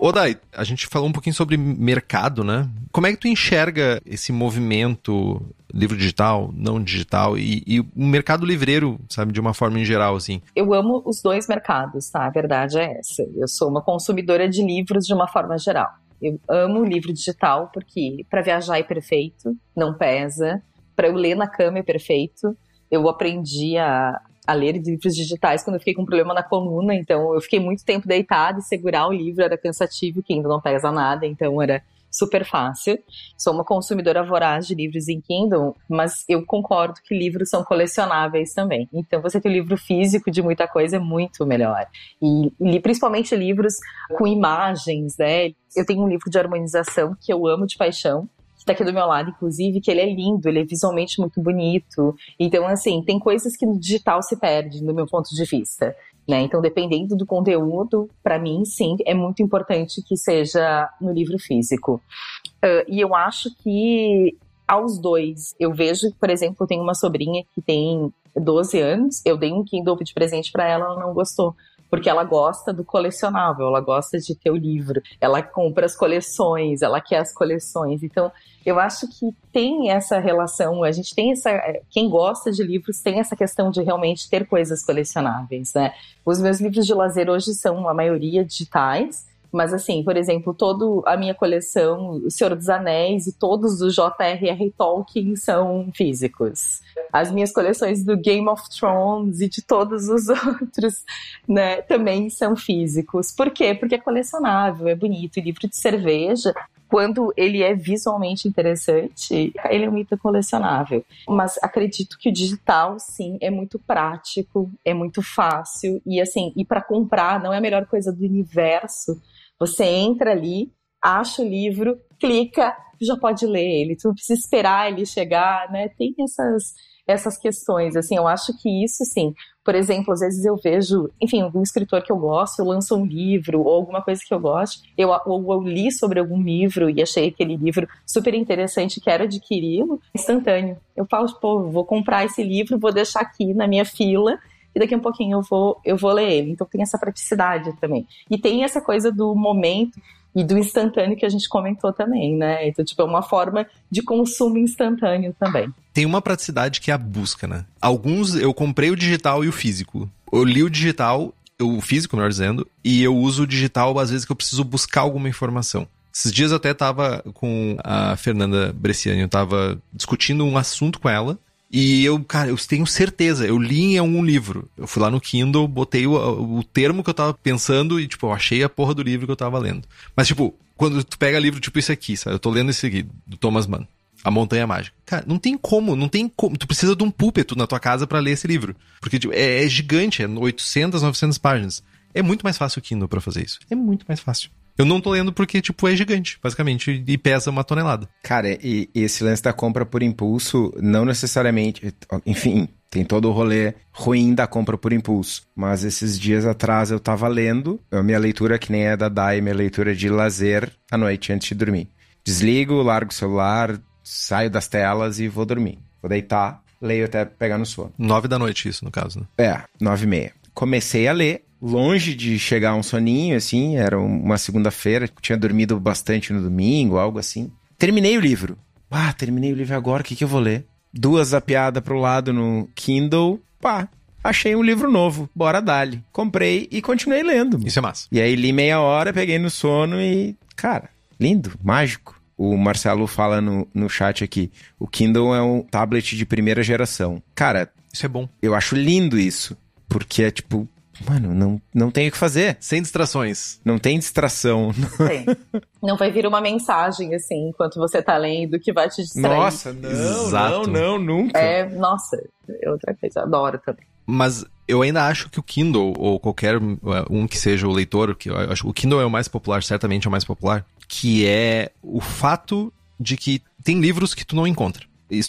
Ô, Dai, a gente falou um pouquinho sobre mercado, né? Como é que tu enxerga esse movimento livro digital, não digital e, e, o mercado livreiro, sabe, de uma forma em geral, assim? Eu amo os dois mercados, tá? A verdade é essa. Eu sou uma consumidora de livros de uma forma geral. Eu amo o livro digital porque para viajar é perfeito, não pesa. Para eu ler na cama é perfeito. Eu aprendi a, a ler livros digitais quando eu fiquei com um problema na coluna, então eu fiquei muito tempo deitada e segurar o livro era cansativo, que ainda não pesa nada, então era super fácil. Sou uma consumidora voraz de livros em Kindle, mas eu concordo que livros são colecionáveis também. Então, você ter o livro físico de muita coisa é muito melhor. E, e principalmente livros com imagens, né? Eu tenho um livro de harmonização que eu amo de paixão, que tá aqui do meu lado, inclusive, que ele é lindo, ele é visualmente muito bonito. Então, assim, tem coisas que no digital se perde, no meu ponto de vista. Né? Então, dependendo do conteúdo, para mim, sim, é muito importante que seja no livro físico. Uh, e eu acho que aos dois, eu vejo, por exemplo, eu tenho uma sobrinha que tem 12 anos, eu dei um Kindle de presente para ela, ela não gostou porque ela gosta do colecionável, ela gosta de ter o livro, ela compra as coleções, ela quer as coleções. Então, eu acho que tem essa relação, a gente tem essa. Quem gosta de livros tem essa questão de realmente ter coisas colecionáveis, né? Os meus livros de lazer hoje são a maioria digitais. Mas assim, por exemplo, toda a minha coleção, O Senhor dos Anéis e todos os J.R.R. Tolkien são físicos. As minhas coleções do Game of Thrones e de todos os outros, né, também são físicos. Por quê? Porque é colecionável, é bonito. E livro de cerveja, quando ele é visualmente interessante, ele é um item colecionável. Mas acredito que o digital, sim, é muito prático, é muito fácil e assim, e para comprar não é a melhor coisa do universo você entra ali, acha o livro, clica, já pode ler ele. Tu não precisa esperar ele chegar, né? Tem essas essas questões, assim, eu acho que isso, sim, por exemplo, às vezes eu vejo, enfim, algum escritor que eu gosto lança um livro ou alguma coisa que eu gosto, eu, ou eu li sobre algum livro e achei aquele livro super interessante, quero adquiri-lo, instantâneo. Eu falo, pô, vou comprar esse livro, vou deixar aqui na minha fila e daqui a um pouquinho eu vou, eu vou ler ele. Então tem essa praticidade também. E tem essa coisa do momento e do instantâneo que a gente comentou também, né? Então, tipo, é uma forma de consumo instantâneo também. Tem uma praticidade que é a busca, né? Alguns eu comprei o digital e o físico. Eu li o digital, o físico, melhor dizendo, e eu uso o digital às vezes que eu preciso buscar alguma informação. Esses dias eu até tava com a Fernanda Bresciani, eu tava discutindo um assunto com ela, e eu, cara, eu tenho certeza, eu li em algum livro. Eu fui lá no Kindle, botei o, o termo que eu tava pensando e, tipo, eu achei a porra do livro que eu tava lendo. Mas, tipo, quando tu pega livro tipo esse aqui, sabe? Eu tô lendo esse aqui, do Thomas Mann. A Montanha Mágica. Cara, não tem como, não tem como. Tu precisa de um púlpito na tua casa para ler esse livro. Porque tipo, é, é, gigante, é 800, 900 páginas. É muito mais fácil o Kindle para fazer isso. É muito mais fácil. Eu não tô lendo porque, tipo, é gigante, basicamente, e pesa uma tonelada. Cara, e, e esse lance da compra por impulso, não necessariamente. Enfim, tem todo o rolê ruim da compra por impulso. Mas esses dias atrás eu tava lendo, a minha leitura, que nem é da Dai, minha leitura de lazer à noite antes de dormir. Desligo, largo o celular, saio das telas e vou dormir. Vou deitar, leio até pegar no sono. Nove da noite, isso, no caso, né? É, nove e meia. Comecei a ler, longe de chegar a um soninho, assim, era uma segunda-feira, tinha dormido bastante no domingo, algo assim. Terminei o livro. Ah, terminei o livro agora, o que, que eu vou ler? Duas zapiadas pro lado no Kindle, pá, achei um livro novo, bora dali. Comprei e continuei lendo. Isso é massa. E aí li meia hora, peguei no sono e, cara, lindo, mágico. O Marcelo fala no, no chat aqui, o Kindle é um tablet de primeira geração. Cara, isso é bom. Eu acho lindo isso, porque é tipo, Mano, não, não tem o que fazer. Sem distrações. Não tem distração. Tem. Não vai vir uma mensagem, assim, enquanto você tá lendo, que vai te distrair. Nossa, não, Exato. não, não, nunca. É, nossa, é outra coisa, adoro também. Mas eu ainda acho que o Kindle, ou qualquer um que seja o leitor, que eu acho o Kindle é o mais popular, certamente é o mais popular, que é o fato de que tem livros que tu não encontra.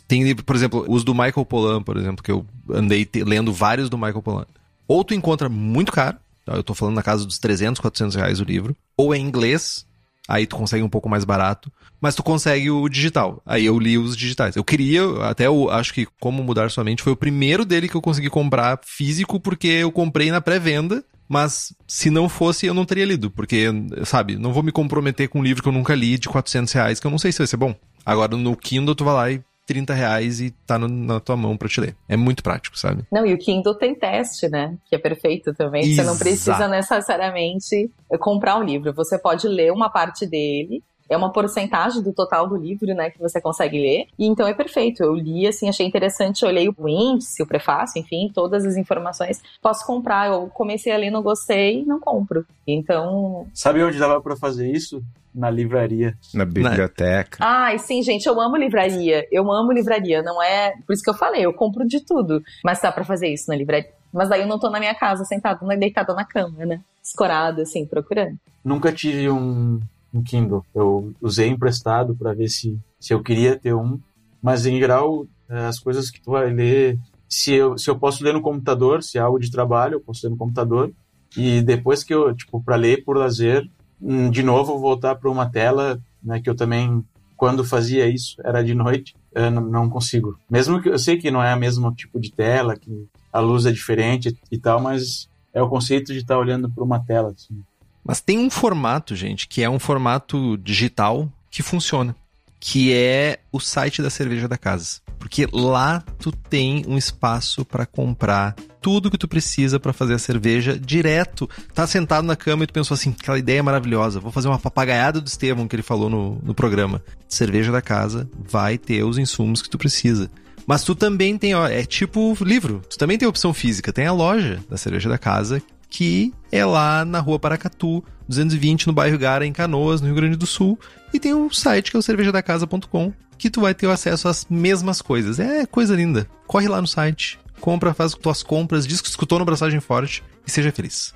Tem livro, por exemplo, os do Michael Pollan, por exemplo, que eu andei lendo vários do Michael Pollan. Ou tu encontra muito caro, tá? eu tô falando na casa dos 300, 400 reais o livro, ou é em inglês, aí tu consegue um pouco mais barato, mas tu consegue o digital. Aí eu li os digitais. Eu queria, até eu acho que Como Mudar Sua Mente foi o primeiro dele que eu consegui comprar físico, porque eu comprei na pré-venda, mas se não fosse, eu não teria lido, porque, sabe, não vou me comprometer com um livro que eu nunca li de 400 reais, que eu não sei se vai ser bom. Agora no Kindle tu vai lá e 30 reais e tá no, na tua mão pra te ler. É muito prático, sabe? Não, e o Kindle tem teste, né? Que é perfeito também. Exato. Você não precisa necessariamente comprar o um livro. Você pode ler uma parte dele é uma porcentagem do total do livro, né, que você consegue ler. E então é perfeito. Eu li, assim, achei interessante, olhei o índice, o prefácio, enfim, todas as informações. Posso comprar. Eu comecei a ler, não gostei, não compro. Então. Sabe onde dava para fazer isso? Na livraria. Na biblioteca. Ai, sim, gente, eu amo livraria. Eu amo livraria. Não é. Por isso que eu falei, eu compro de tudo. Mas dá para fazer isso na livraria. Mas daí eu não tô na minha casa, sentado, deitada na cama, né? Escorada, assim, procurando. Nunca tive um, um Kindle. Eu usei emprestado para ver se, se eu queria ter um, mas em geral, é, as coisas que tu vai ler se eu, se eu posso ler no computador, se é algo de trabalho, eu posso ler no computador. E depois que eu, tipo, para ler por lazer, de novo voltar para uma tela, né, que eu também, quando fazia isso, era de noite, não, não, consigo. Mesmo que eu sei que não é o mesmo tipo de tela, que a luz é diferente e tal, mas é o conceito de estar tá olhando para uma tela. Assim. Mas tem um formato, gente, que é um formato digital que funciona que é o site da cerveja da casa. Porque lá tu tem um espaço para comprar tudo que tu precisa para fazer a cerveja direto. Tá sentado na cama e tu pensou assim, aquela ideia é maravilhosa, vou fazer uma papagaiada do Estevão que ele falou no, no programa. Cerveja da casa vai ter os insumos que tu precisa. Mas tu também tem, ó, é tipo livro. Tu também tem opção física. Tem a loja da cerveja da casa, que é lá na rua Paracatu, 220, no bairro Gara, em Canoas, no Rio Grande do Sul. E tem um site que é o cervejadacasa.com, que tu vai ter acesso às mesmas coisas. É coisa linda. Corre lá no site, compra, faz tuas compras, diz que escutou no Braçagem Forte e seja feliz.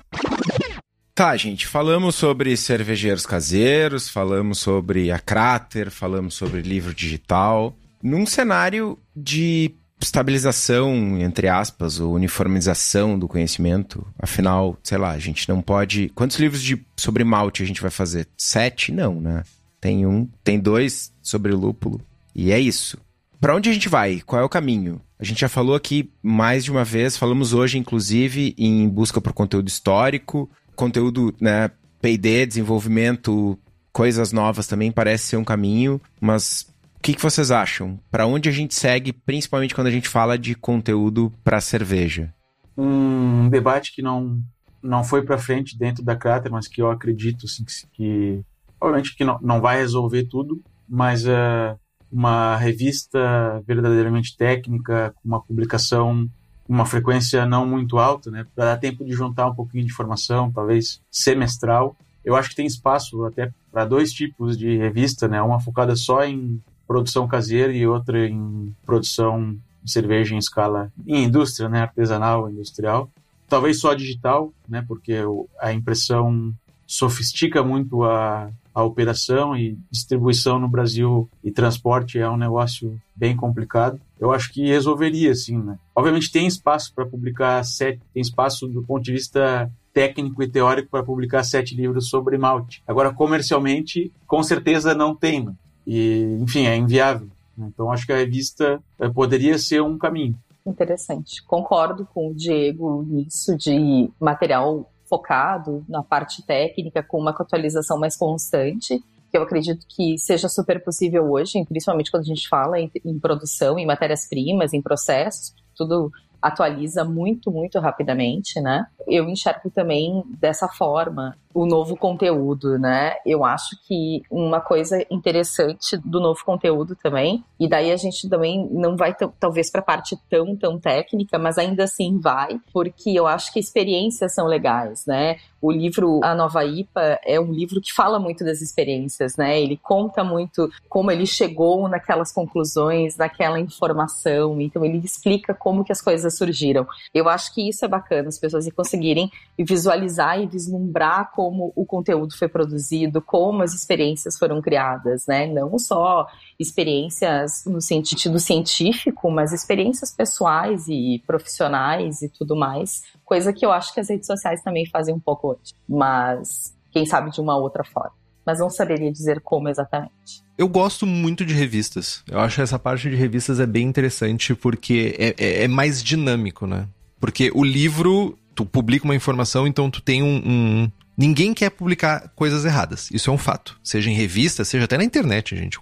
Tá, gente, falamos sobre cervejeiros caseiros, falamos sobre a Crater, falamos sobre livro digital. Num cenário de estabilização, entre aspas, ou uniformização do conhecimento. Afinal, sei lá, a gente não pode. Quantos livros de sobre malte a gente vai fazer? Sete? Não, né? Tem um, tem dois sobre lúpulo. E é isso. Para onde a gente vai? Qual é o caminho? A gente já falou aqui mais de uma vez, falamos hoje, inclusive, em busca por conteúdo histórico, conteúdo, né, P&D, desenvolvimento, coisas novas também parece ser um caminho, mas o que, que vocês acham? Para onde a gente segue, principalmente quando a gente fala de conteúdo para cerveja? Um debate que não, não foi para frente dentro da Crater, mas que eu acredito assim, que, que obviamente que não, não vai resolver tudo, mas uh, uma revista verdadeiramente técnica, com uma publicação uma frequência não muito alta, né, para dar tempo de juntar um pouquinho de informação, talvez semestral. Eu acho que tem espaço até para dois tipos de revista, né, uma focada só em produção caseira e outra em produção de cerveja em escala em indústria, né, artesanal, industrial. Talvez só digital, né, porque a impressão sofistica muito a, a operação e distribuição no Brasil e transporte é um negócio bem complicado. Eu acho que resolveria, sim, né? Obviamente tem espaço para publicar sete, tem espaço do ponto de vista técnico e teórico para publicar sete livros sobre malte. Agora, comercialmente, com certeza não tem. Né? E, enfim, é inviável. Né? Então, acho que a revista eh, poderia ser um caminho. Interessante. Concordo com o Diego nisso de material focado na parte técnica, com uma atualização mais constante, que eu acredito que seja super possível hoje, principalmente quando a gente fala em, em produção, em matérias-primas, em processos, tudo atualiza muito, muito rapidamente, né? Eu enxergo também dessa forma o novo conteúdo, né? Eu acho que uma coisa interessante do novo conteúdo também, e daí a gente também não vai talvez para a parte tão tão técnica, mas ainda assim vai, porque eu acho que experiências são legais, né? O livro A Nova IPA é um livro que fala muito das experiências, né? Ele conta muito como ele chegou naquelas conclusões, naquela informação, então ele explica como que as coisas surgiram. Eu acho que isso é bacana, as pessoas conseguirem visualizar e vislumbrar como o conteúdo foi produzido, como as experiências foram criadas, né? Não só experiências no sentido científico, mas experiências pessoais e profissionais e tudo mais, coisa que eu acho que as redes sociais também fazem um pouco hoje, mas quem sabe de uma outra forma. Mas não saberia dizer como exatamente. Eu gosto muito de revistas. Eu acho que essa parte de revistas é bem interessante porque é, é, é mais dinâmico, né? Porque o livro, tu publica uma informação, então tu tem um, um, Ninguém quer publicar coisas erradas. Isso é um fato. Seja em revista, seja até na internet, gente.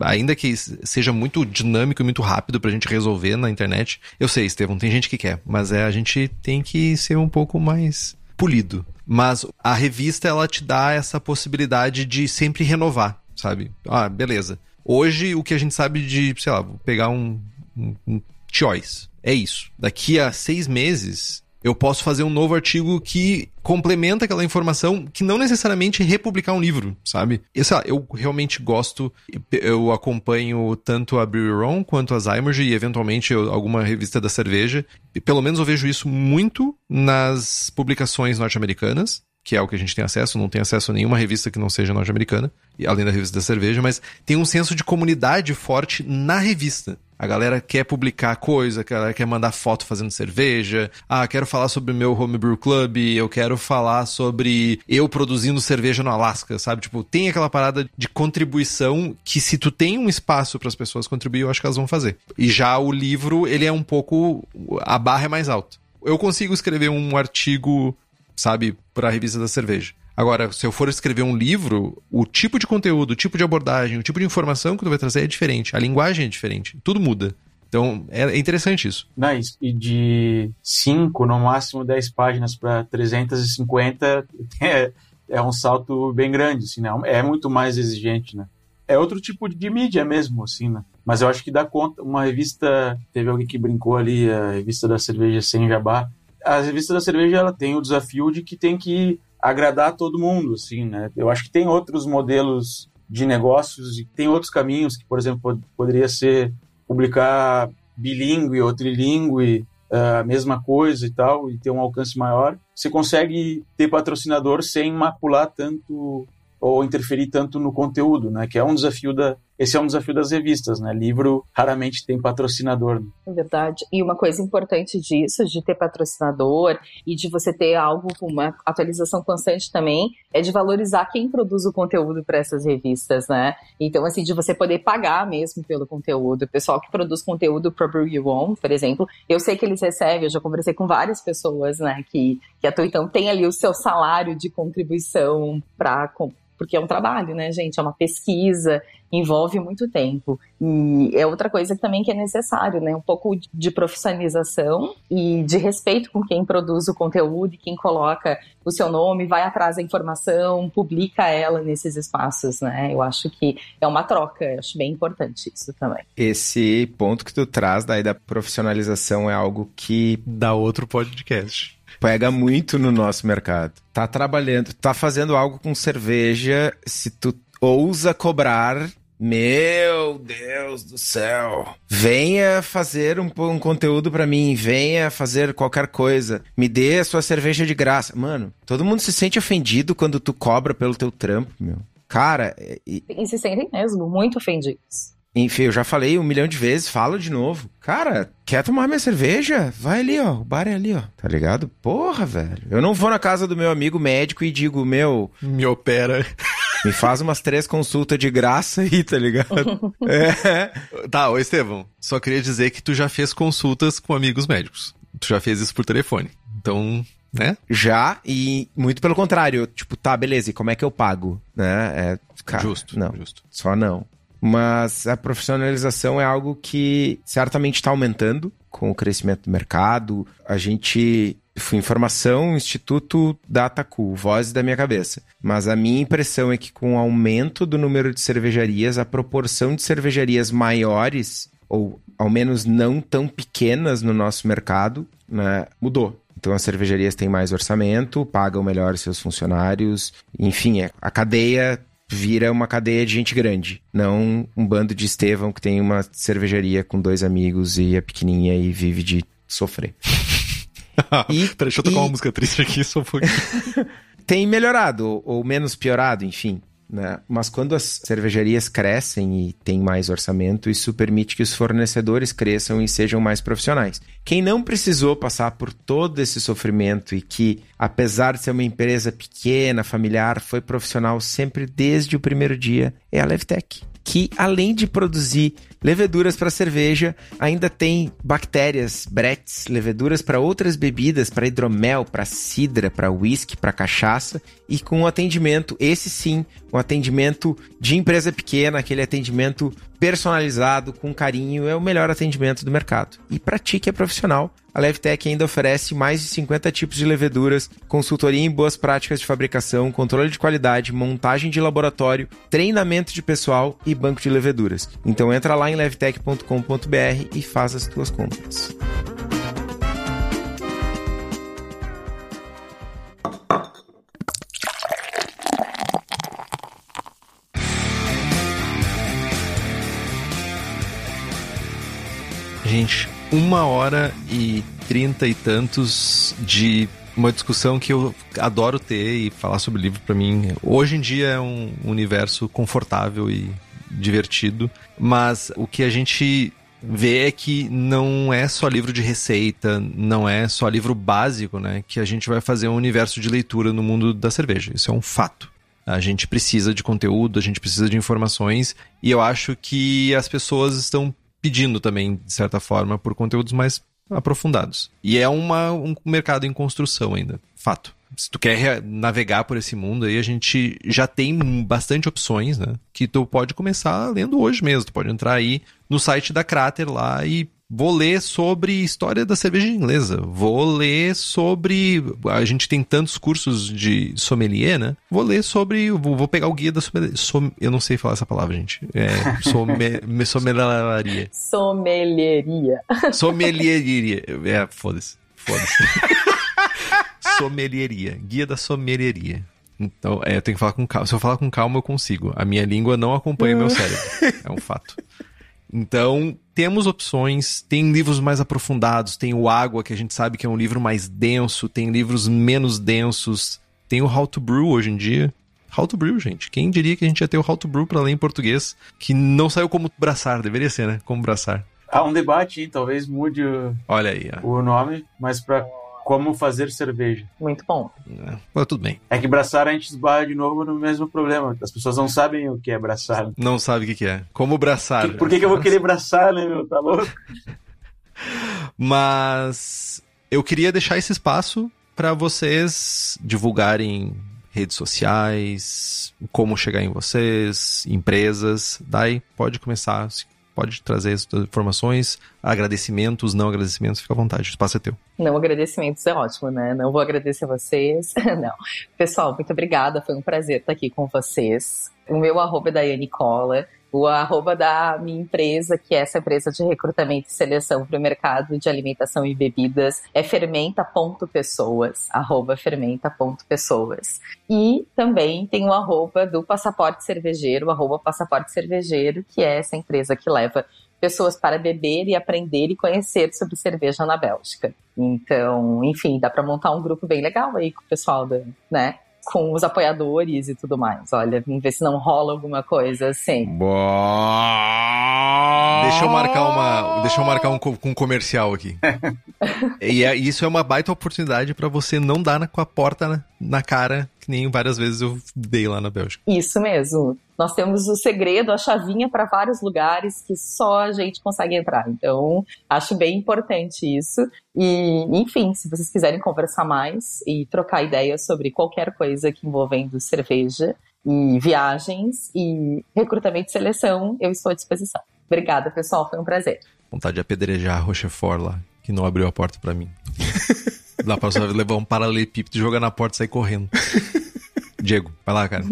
Ainda que seja muito dinâmico e muito rápido pra gente resolver na internet. Eu sei, Estevão, tem gente que quer, mas é a gente tem que ser um pouco mais polido. Mas a revista ela te dá essa possibilidade de sempre renovar, sabe? Ah, beleza. Hoje o que a gente sabe de, sei lá, vou pegar um, um, um choice. É isso. Daqui a seis meses eu posso fazer um novo artigo que complementa aquela informação que não necessariamente republicar um livro, sabe? E, sei lá, eu realmente gosto, eu acompanho tanto a Brewery Ron quanto a Zymerge e eventualmente alguma revista da cerveja. E pelo menos eu vejo isso muito nas publicações norte-americanas, que é o que a gente tem acesso, não tem acesso a nenhuma revista que não seja norte-americana, além da revista da cerveja, mas tem um senso de comunidade forte na revista. A galera quer publicar coisa, quer mandar foto fazendo cerveja. Ah, quero falar sobre meu homebrew club, eu quero falar sobre eu produzindo cerveja no Alasca, sabe? Tipo, tem aquela parada de contribuição que se tu tem um espaço para as pessoas contribuir, eu acho que elas vão fazer. E já o livro, ele é um pouco a barra é mais alta. Eu consigo escrever um artigo, sabe, para a revista da cerveja. Agora, se eu for escrever um livro, o tipo de conteúdo, o tipo de abordagem, o tipo de informação que tu vai trazer é diferente. A linguagem é diferente. Tudo muda. Então, é interessante isso. E de 5, no máximo 10 páginas para 350, é, é um salto bem grande, assim, né? É muito mais exigente, né? É outro tipo de mídia mesmo, assim, né? Mas eu acho que dá conta. Uma revista, teve alguém que brincou ali, a revista da cerveja sem jabá. A revista da cerveja, ela tem o desafio de que tem que agradar todo mundo, assim, né? Eu acho que tem outros modelos de negócios e tem outros caminhos que, por exemplo, poderia ser publicar bilíngue ou trilingue, eh, a mesma coisa e tal, e ter um alcance maior. Você consegue ter patrocinador sem macular tanto ou interferir tanto no conteúdo, né? Que é um desafio da, esse é um desafio das revistas, né? Livro raramente tem patrocinador. Né? É verdade. E uma coisa importante disso, de ter patrocinador e de você ter algo com uma atualização constante também, é de valorizar quem produz o conteúdo para essas revistas, né? Então, assim, de você poder pagar mesmo pelo conteúdo. O pessoal que produz conteúdo para Brew You On, por exemplo, eu sei que eles recebem, eu já conversei com várias pessoas, né, que, que atuam, então tem ali o seu salário de contribuição para porque é um trabalho, né, gente? É uma pesquisa, envolve muito tempo. E é outra coisa também que é necessário, né? Um pouco de profissionalização e de respeito com quem produz o conteúdo e quem coloca o seu nome, vai atrás da informação, publica ela nesses espaços, né? Eu acho que é uma troca, eu acho bem importante isso também. Esse ponto que tu traz daí da profissionalização é algo que dá outro podcast pega muito no nosso mercado. Tá trabalhando, tá fazendo algo com cerveja, se tu ousa cobrar meu Deus do céu. Venha fazer um, um conteúdo para mim, venha fazer qualquer coisa. Me dê a sua cerveja de graça. Mano, todo mundo se sente ofendido quando tu cobra pelo teu trampo, meu. Cara, e, e se sentem mesmo muito ofendidos. Enfim, eu já falei um milhão de vezes, falo de novo. Cara, quer tomar minha cerveja? Vai ali, ó. O bar é ali, ó. Tá ligado? Porra, velho. Eu não vou na casa do meu amigo médico e digo, meu. Me opera. Me faz umas três consultas de graça aí, tá ligado? é. Tá, ô Estevão, só queria dizer que tu já fez consultas com amigos médicos. Tu já fez isso por telefone. Então, né? Já, e muito pelo contrário. Tipo, tá, beleza, e como é que eu pago? Né? É, cara, justo, não. Justo. Só não. Mas a profissionalização é algo que certamente está aumentando com o crescimento do mercado. A gente foi informação, Instituto Datacu, voz da minha cabeça. Mas a minha impressão é que com o aumento do número de cervejarias, a proporção de cervejarias maiores, ou ao menos não tão pequenas no nosso mercado, né, mudou. Então as cervejarias têm mais orçamento, pagam melhor seus funcionários, enfim, é, a cadeia vira uma cadeia de gente grande, não um bando de Estevão que tem uma cervejaria com dois amigos e é pequenininha e vive de sofrer. e, Peraí, deixa eu tocar e... uma música triste aqui, só um tem melhorado, ou menos piorado, enfim. Né? Mas quando as cervejarias crescem e têm mais orçamento, isso permite que os fornecedores cresçam e sejam mais profissionais. Quem não precisou passar por todo esse sofrimento e que, apesar de ser uma empresa pequena, familiar, foi profissional sempre desde o primeiro dia é a Levtech que além de produzir leveduras para cerveja, ainda tem bactérias, bretes, leveduras para outras bebidas, para hidromel, para cidra, para whisky, para cachaça. E com um atendimento, esse sim, um atendimento de empresa pequena, aquele atendimento personalizado, com carinho, é o melhor atendimento do mercado. E para ti que é profissional, a Levtech ainda oferece mais de 50 tipos de leveduras, consultoria em boas práticas de fabricação, controle de qualidade, montagem de laboratório, treinamento de pessoal e banco de leveduras. Então entra lá em levtech.com.br e faz as tuas compras. Gente, uma hora e trinta e tantos de uma discussão que eu adoro ter e falar sobre livro para mim. Hoje em dia é um universo confortável e divertido, mas o que a gente ver é que não é só livro de receita, não é só livro básico, né? Que a gente vai fazer um universo de leitura no mundo da cerveja. Isso é um fato. A gente precisa de conteúdo, a gente precisa de informações, e eu acho que as pessoas estão pedindo também, de certa forma, por conteúdos mais aprofundados. E é uma, um mercado em construção ainda, fato se tu quer navegar por esse mundo aí, a gente já tem bastante opções, né? Que tu pode começar lendo hoje mesmo. Tu pode entrar aí no site da Crater lá e vou ler sobre história da cerveja inglesa. Vou ler sobre. A gente tem tantos cursos de sommelier, né? Vou ler sobre. Vou pegar o guia da sommelier. Som, eu não sei falar essa palavra, gente. É. Somme, sommelier. Sommelieria. Sommelieria. É, foda-se. Foda-se. sommelieria. Guia da sommelieria. Então, é, eu tenho que falar com calma. Se eu falar com calma, eu consigo. A minha língua não acompanha meu cérebro. É um fato. Então, temos opções, tem livros mais aprofundados, tem o Água, que a gente sabe que é um livro mais denso, tem livros menos densos, tem o How to Brew hoje em dia. How to Brew, gente. Quem diria que a gente ia ter o How to Brew para ler em português, que não saiu como braçar, deveria ser, né? Como braçar. Há um debate, hein? talvez mude o, Olha aí, ó. o nome, mas para como fazer cerveja. Muito bom. É, mas tudo bem. É que braçar a gente esbarra de novo no mesmo problema. As pessoas não sabem o que é braçar. Não sabe o que, é. Como braçar. Que, por que, que eu vou querer braçar, né, meu? Tá louco? Mas eu queria deixar esse espaço para vocês divulgarem redes sociais, como chegar em vocês, empresas. Daí pode começar, pode trazer as informações, agradecimentos, não agradecimentos, fica à vontade, o espaço é teu. Não agradecimentos é ótimo, né? Não vou agradecer vocês, não. Pessoal, muito obrigada, foi um prazer estar aqui com vocês. O meu arroba é Daiane Cola, o arroba da minha empresa, que é essa empresa de recrutamento e seleção para o mercado de alimentação e bebidas, é fermenta.pessoas, arroba fermenta.pessoas. E também tem o arroba do Passaporte Cervejeiro, arroba Passaporte Cervejeiro, que é essa empresa que leva pessoas para beber e aprender e conhecer sobre cerveja na Bélgica. Então, enfim, dá para montar um grupo bem legal aí com o pessoal, da, né? Com os apoiadores e tudo mais. Olha, vamos ver se não rola alguma coisa assim. Boa. Deixa eu marcar uma, deixa eu marcar um, um comercial aqui. e é, isso é uma baita oportunidade para você não dar na, com a porta na, na cara, que nem várias vezes eu dei lá na Bélgica. Isso mesmo. Nós temos o segredo, a chavinha para vários lugares que só a gente consegue entrar. Então, acho bem importante isso. E, enfim, se vocês quiserem conversar mais e trocar ideias sobre qualquer coisa que envolvendo cerveja e viagens e recrutamento e seleção, eu estou à disposição. Obrigada, pessoal. Foi um prazer. Vontade de apedrejar a Rochefort lá, que não abriu a porta para mim. Dá pra levar um paralelepípedo, jogar na porta e sair correndo. Diego, vai lá, cara.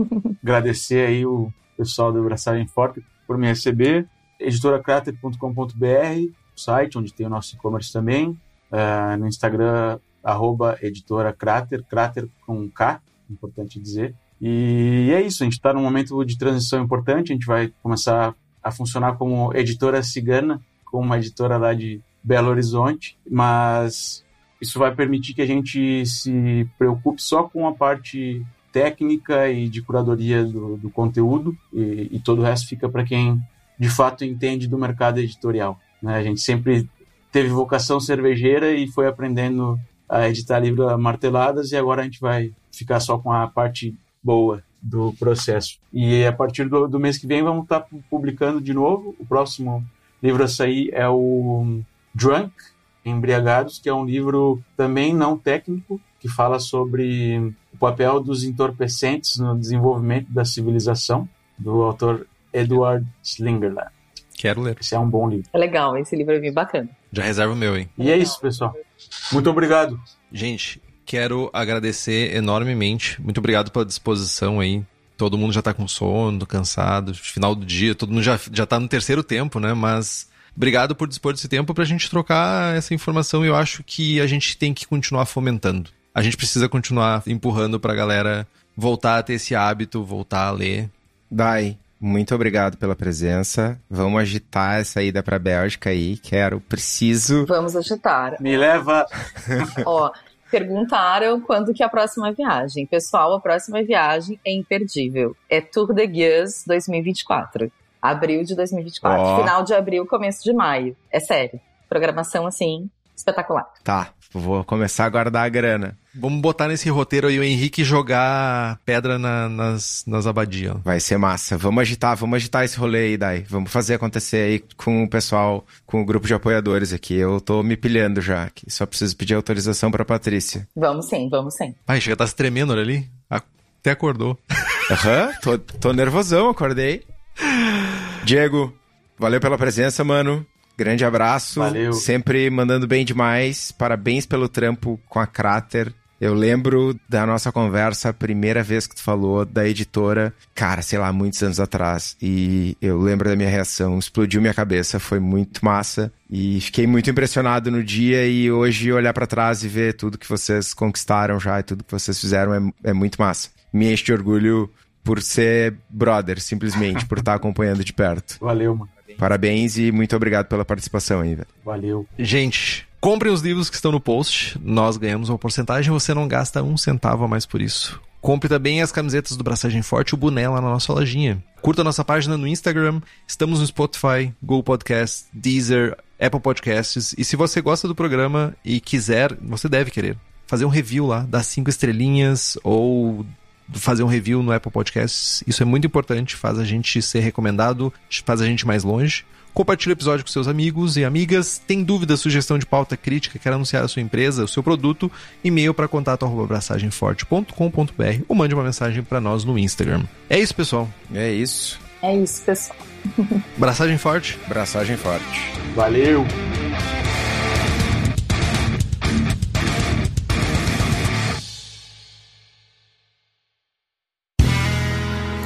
Agradecer aí o pessoal do Braçagem Forte por me receber. editoracrater.com.br, site onde tem o nosso e-commerce também. Uh, no Instagram, arroba editora Crater, Crater com K, importante dizer. E é isso, a gente está num momento de transição importante, a gente vai começar a funcionar como editora cigana, como uma editora lá de Belo Horizonte, mas isso vai permitir que a gente se preocupe só com a parte técnica e de curadoria do, do conteúdo e, e, todo o resto fica para quem de fato entende do mercado editorial. Né? A gente sempre teve vocação cervejeira e foi aprendendo a editar livros marteladas e agora a gente vai ficar só com a parte boa do processo. E a partir do, do mês que vem vamos estar tá publicando de novo. O próximo livro a sair é o Drunk, Embriagados, que é um livro também não técnico, que fala sobre o papel dos entorpecentes no desenvolvimento da civilização, do autor Edward Slingerland. Quero ler. Esse é um bom livro. É legal, esse livro é bem bacana. Já reserva o meu, hein? E é isso, pessoal. Muito obrigado. Gente, quero agradecer enormemente. Muito obrigado pela disposição aí. Todo mundo já tá com sono, cansado, final do dia, todo mundo já, já tá no terceiro tempo, né? Mas obrigado por dispor desse tempo pra gente trocar essa informação e eu acho que a gente tem que continuar fomentando a gente precisa continuar empurrando pra galera voltar a ter esse hábito, voltar a ler. Dai, muito obrigado pela presença. Vamos agitar essa ida pra Bélgica aí. Quero, preciso. Vamos agitar. Me leva. Ó, perguntaram quando que é a próxima viagem. Pessoal, a próxima viagem é imperdível. É Tour de Guias 2024. Abril de 2024. Ó. Final de abril, começo de maio. É sério. Programação, assim, espetacular. Tá, vou começar a guardar a grana. Vamos botar nesse roteiro aí o Henrique jogar pedra na- nas, nas abadias. Vai ser massa. Vamos agitar, vamos agitar esse rolê aí, Dai. Vamos fazer acontecer aí com o pessoal, com o grupo de apoiadores aqui. Eu tô me pilhando já aqui. Só preciso pedir autorização pra Patrícia. Vamos sim, vamos sim. Ai, chega, tá se tremendo, olha ali. Até acordou. Aham, tô, tô nervosão, acordei. Diego, valeu pela presença, mano. Grande abraço. Valeu. Sempre mandando bem demais. Parabéns pelo trampo com a Crater. Eu lembro da nossa conversa, a primeira vez que tu falou da editora, cara, sei lá, muitos anos atrás. E eu lembro da minha reação, explodiu minha cabeça, foi muito massa. E fiquei muito impressionado no dia e hoje olhar pra trás e ver tudo que vocês conquistaram já e tudo que vocês fizeram é, é muito massa. Me enche de orgulho por ser brother, simplesmente, por estar acompanhando de perto. Valeu, mano. Parabéns e muito obrigado pela participação aí, velho. Valeu. Gente, comprem os livros que estão no post. Nós ganhamos uma porcentagem, você não gasta um centavo a mais por isso. Compre também as camisetas do Braçagem Forte e o boné lá na nossa lojinha. Curta a nossa página no Instagram. Estamos no Spotify, Google Podcast, Deezer, Apple Podcasts. E se você gosta do programa e quiser, você deve querer, fazer um review lá, dar cinco estrelinhas ou fazer um review no Apple Podcasts. Isso é muito importante, faz a gente ser recomendado, faz a gente mais longe. Compartilhe o episódio com seus amigos e amigas. Tem dúvida, sugestão de pauta, crítica, quer anunciar a sua empresa, o seu produto? E-mail para contato arroba abraçagemforte.com.br ou mande uma mensagem para nós no Instagram. É isso, pessoal. É isso. É isso, pessoal. Abraçagem forte. Braçagem forte. Valeu.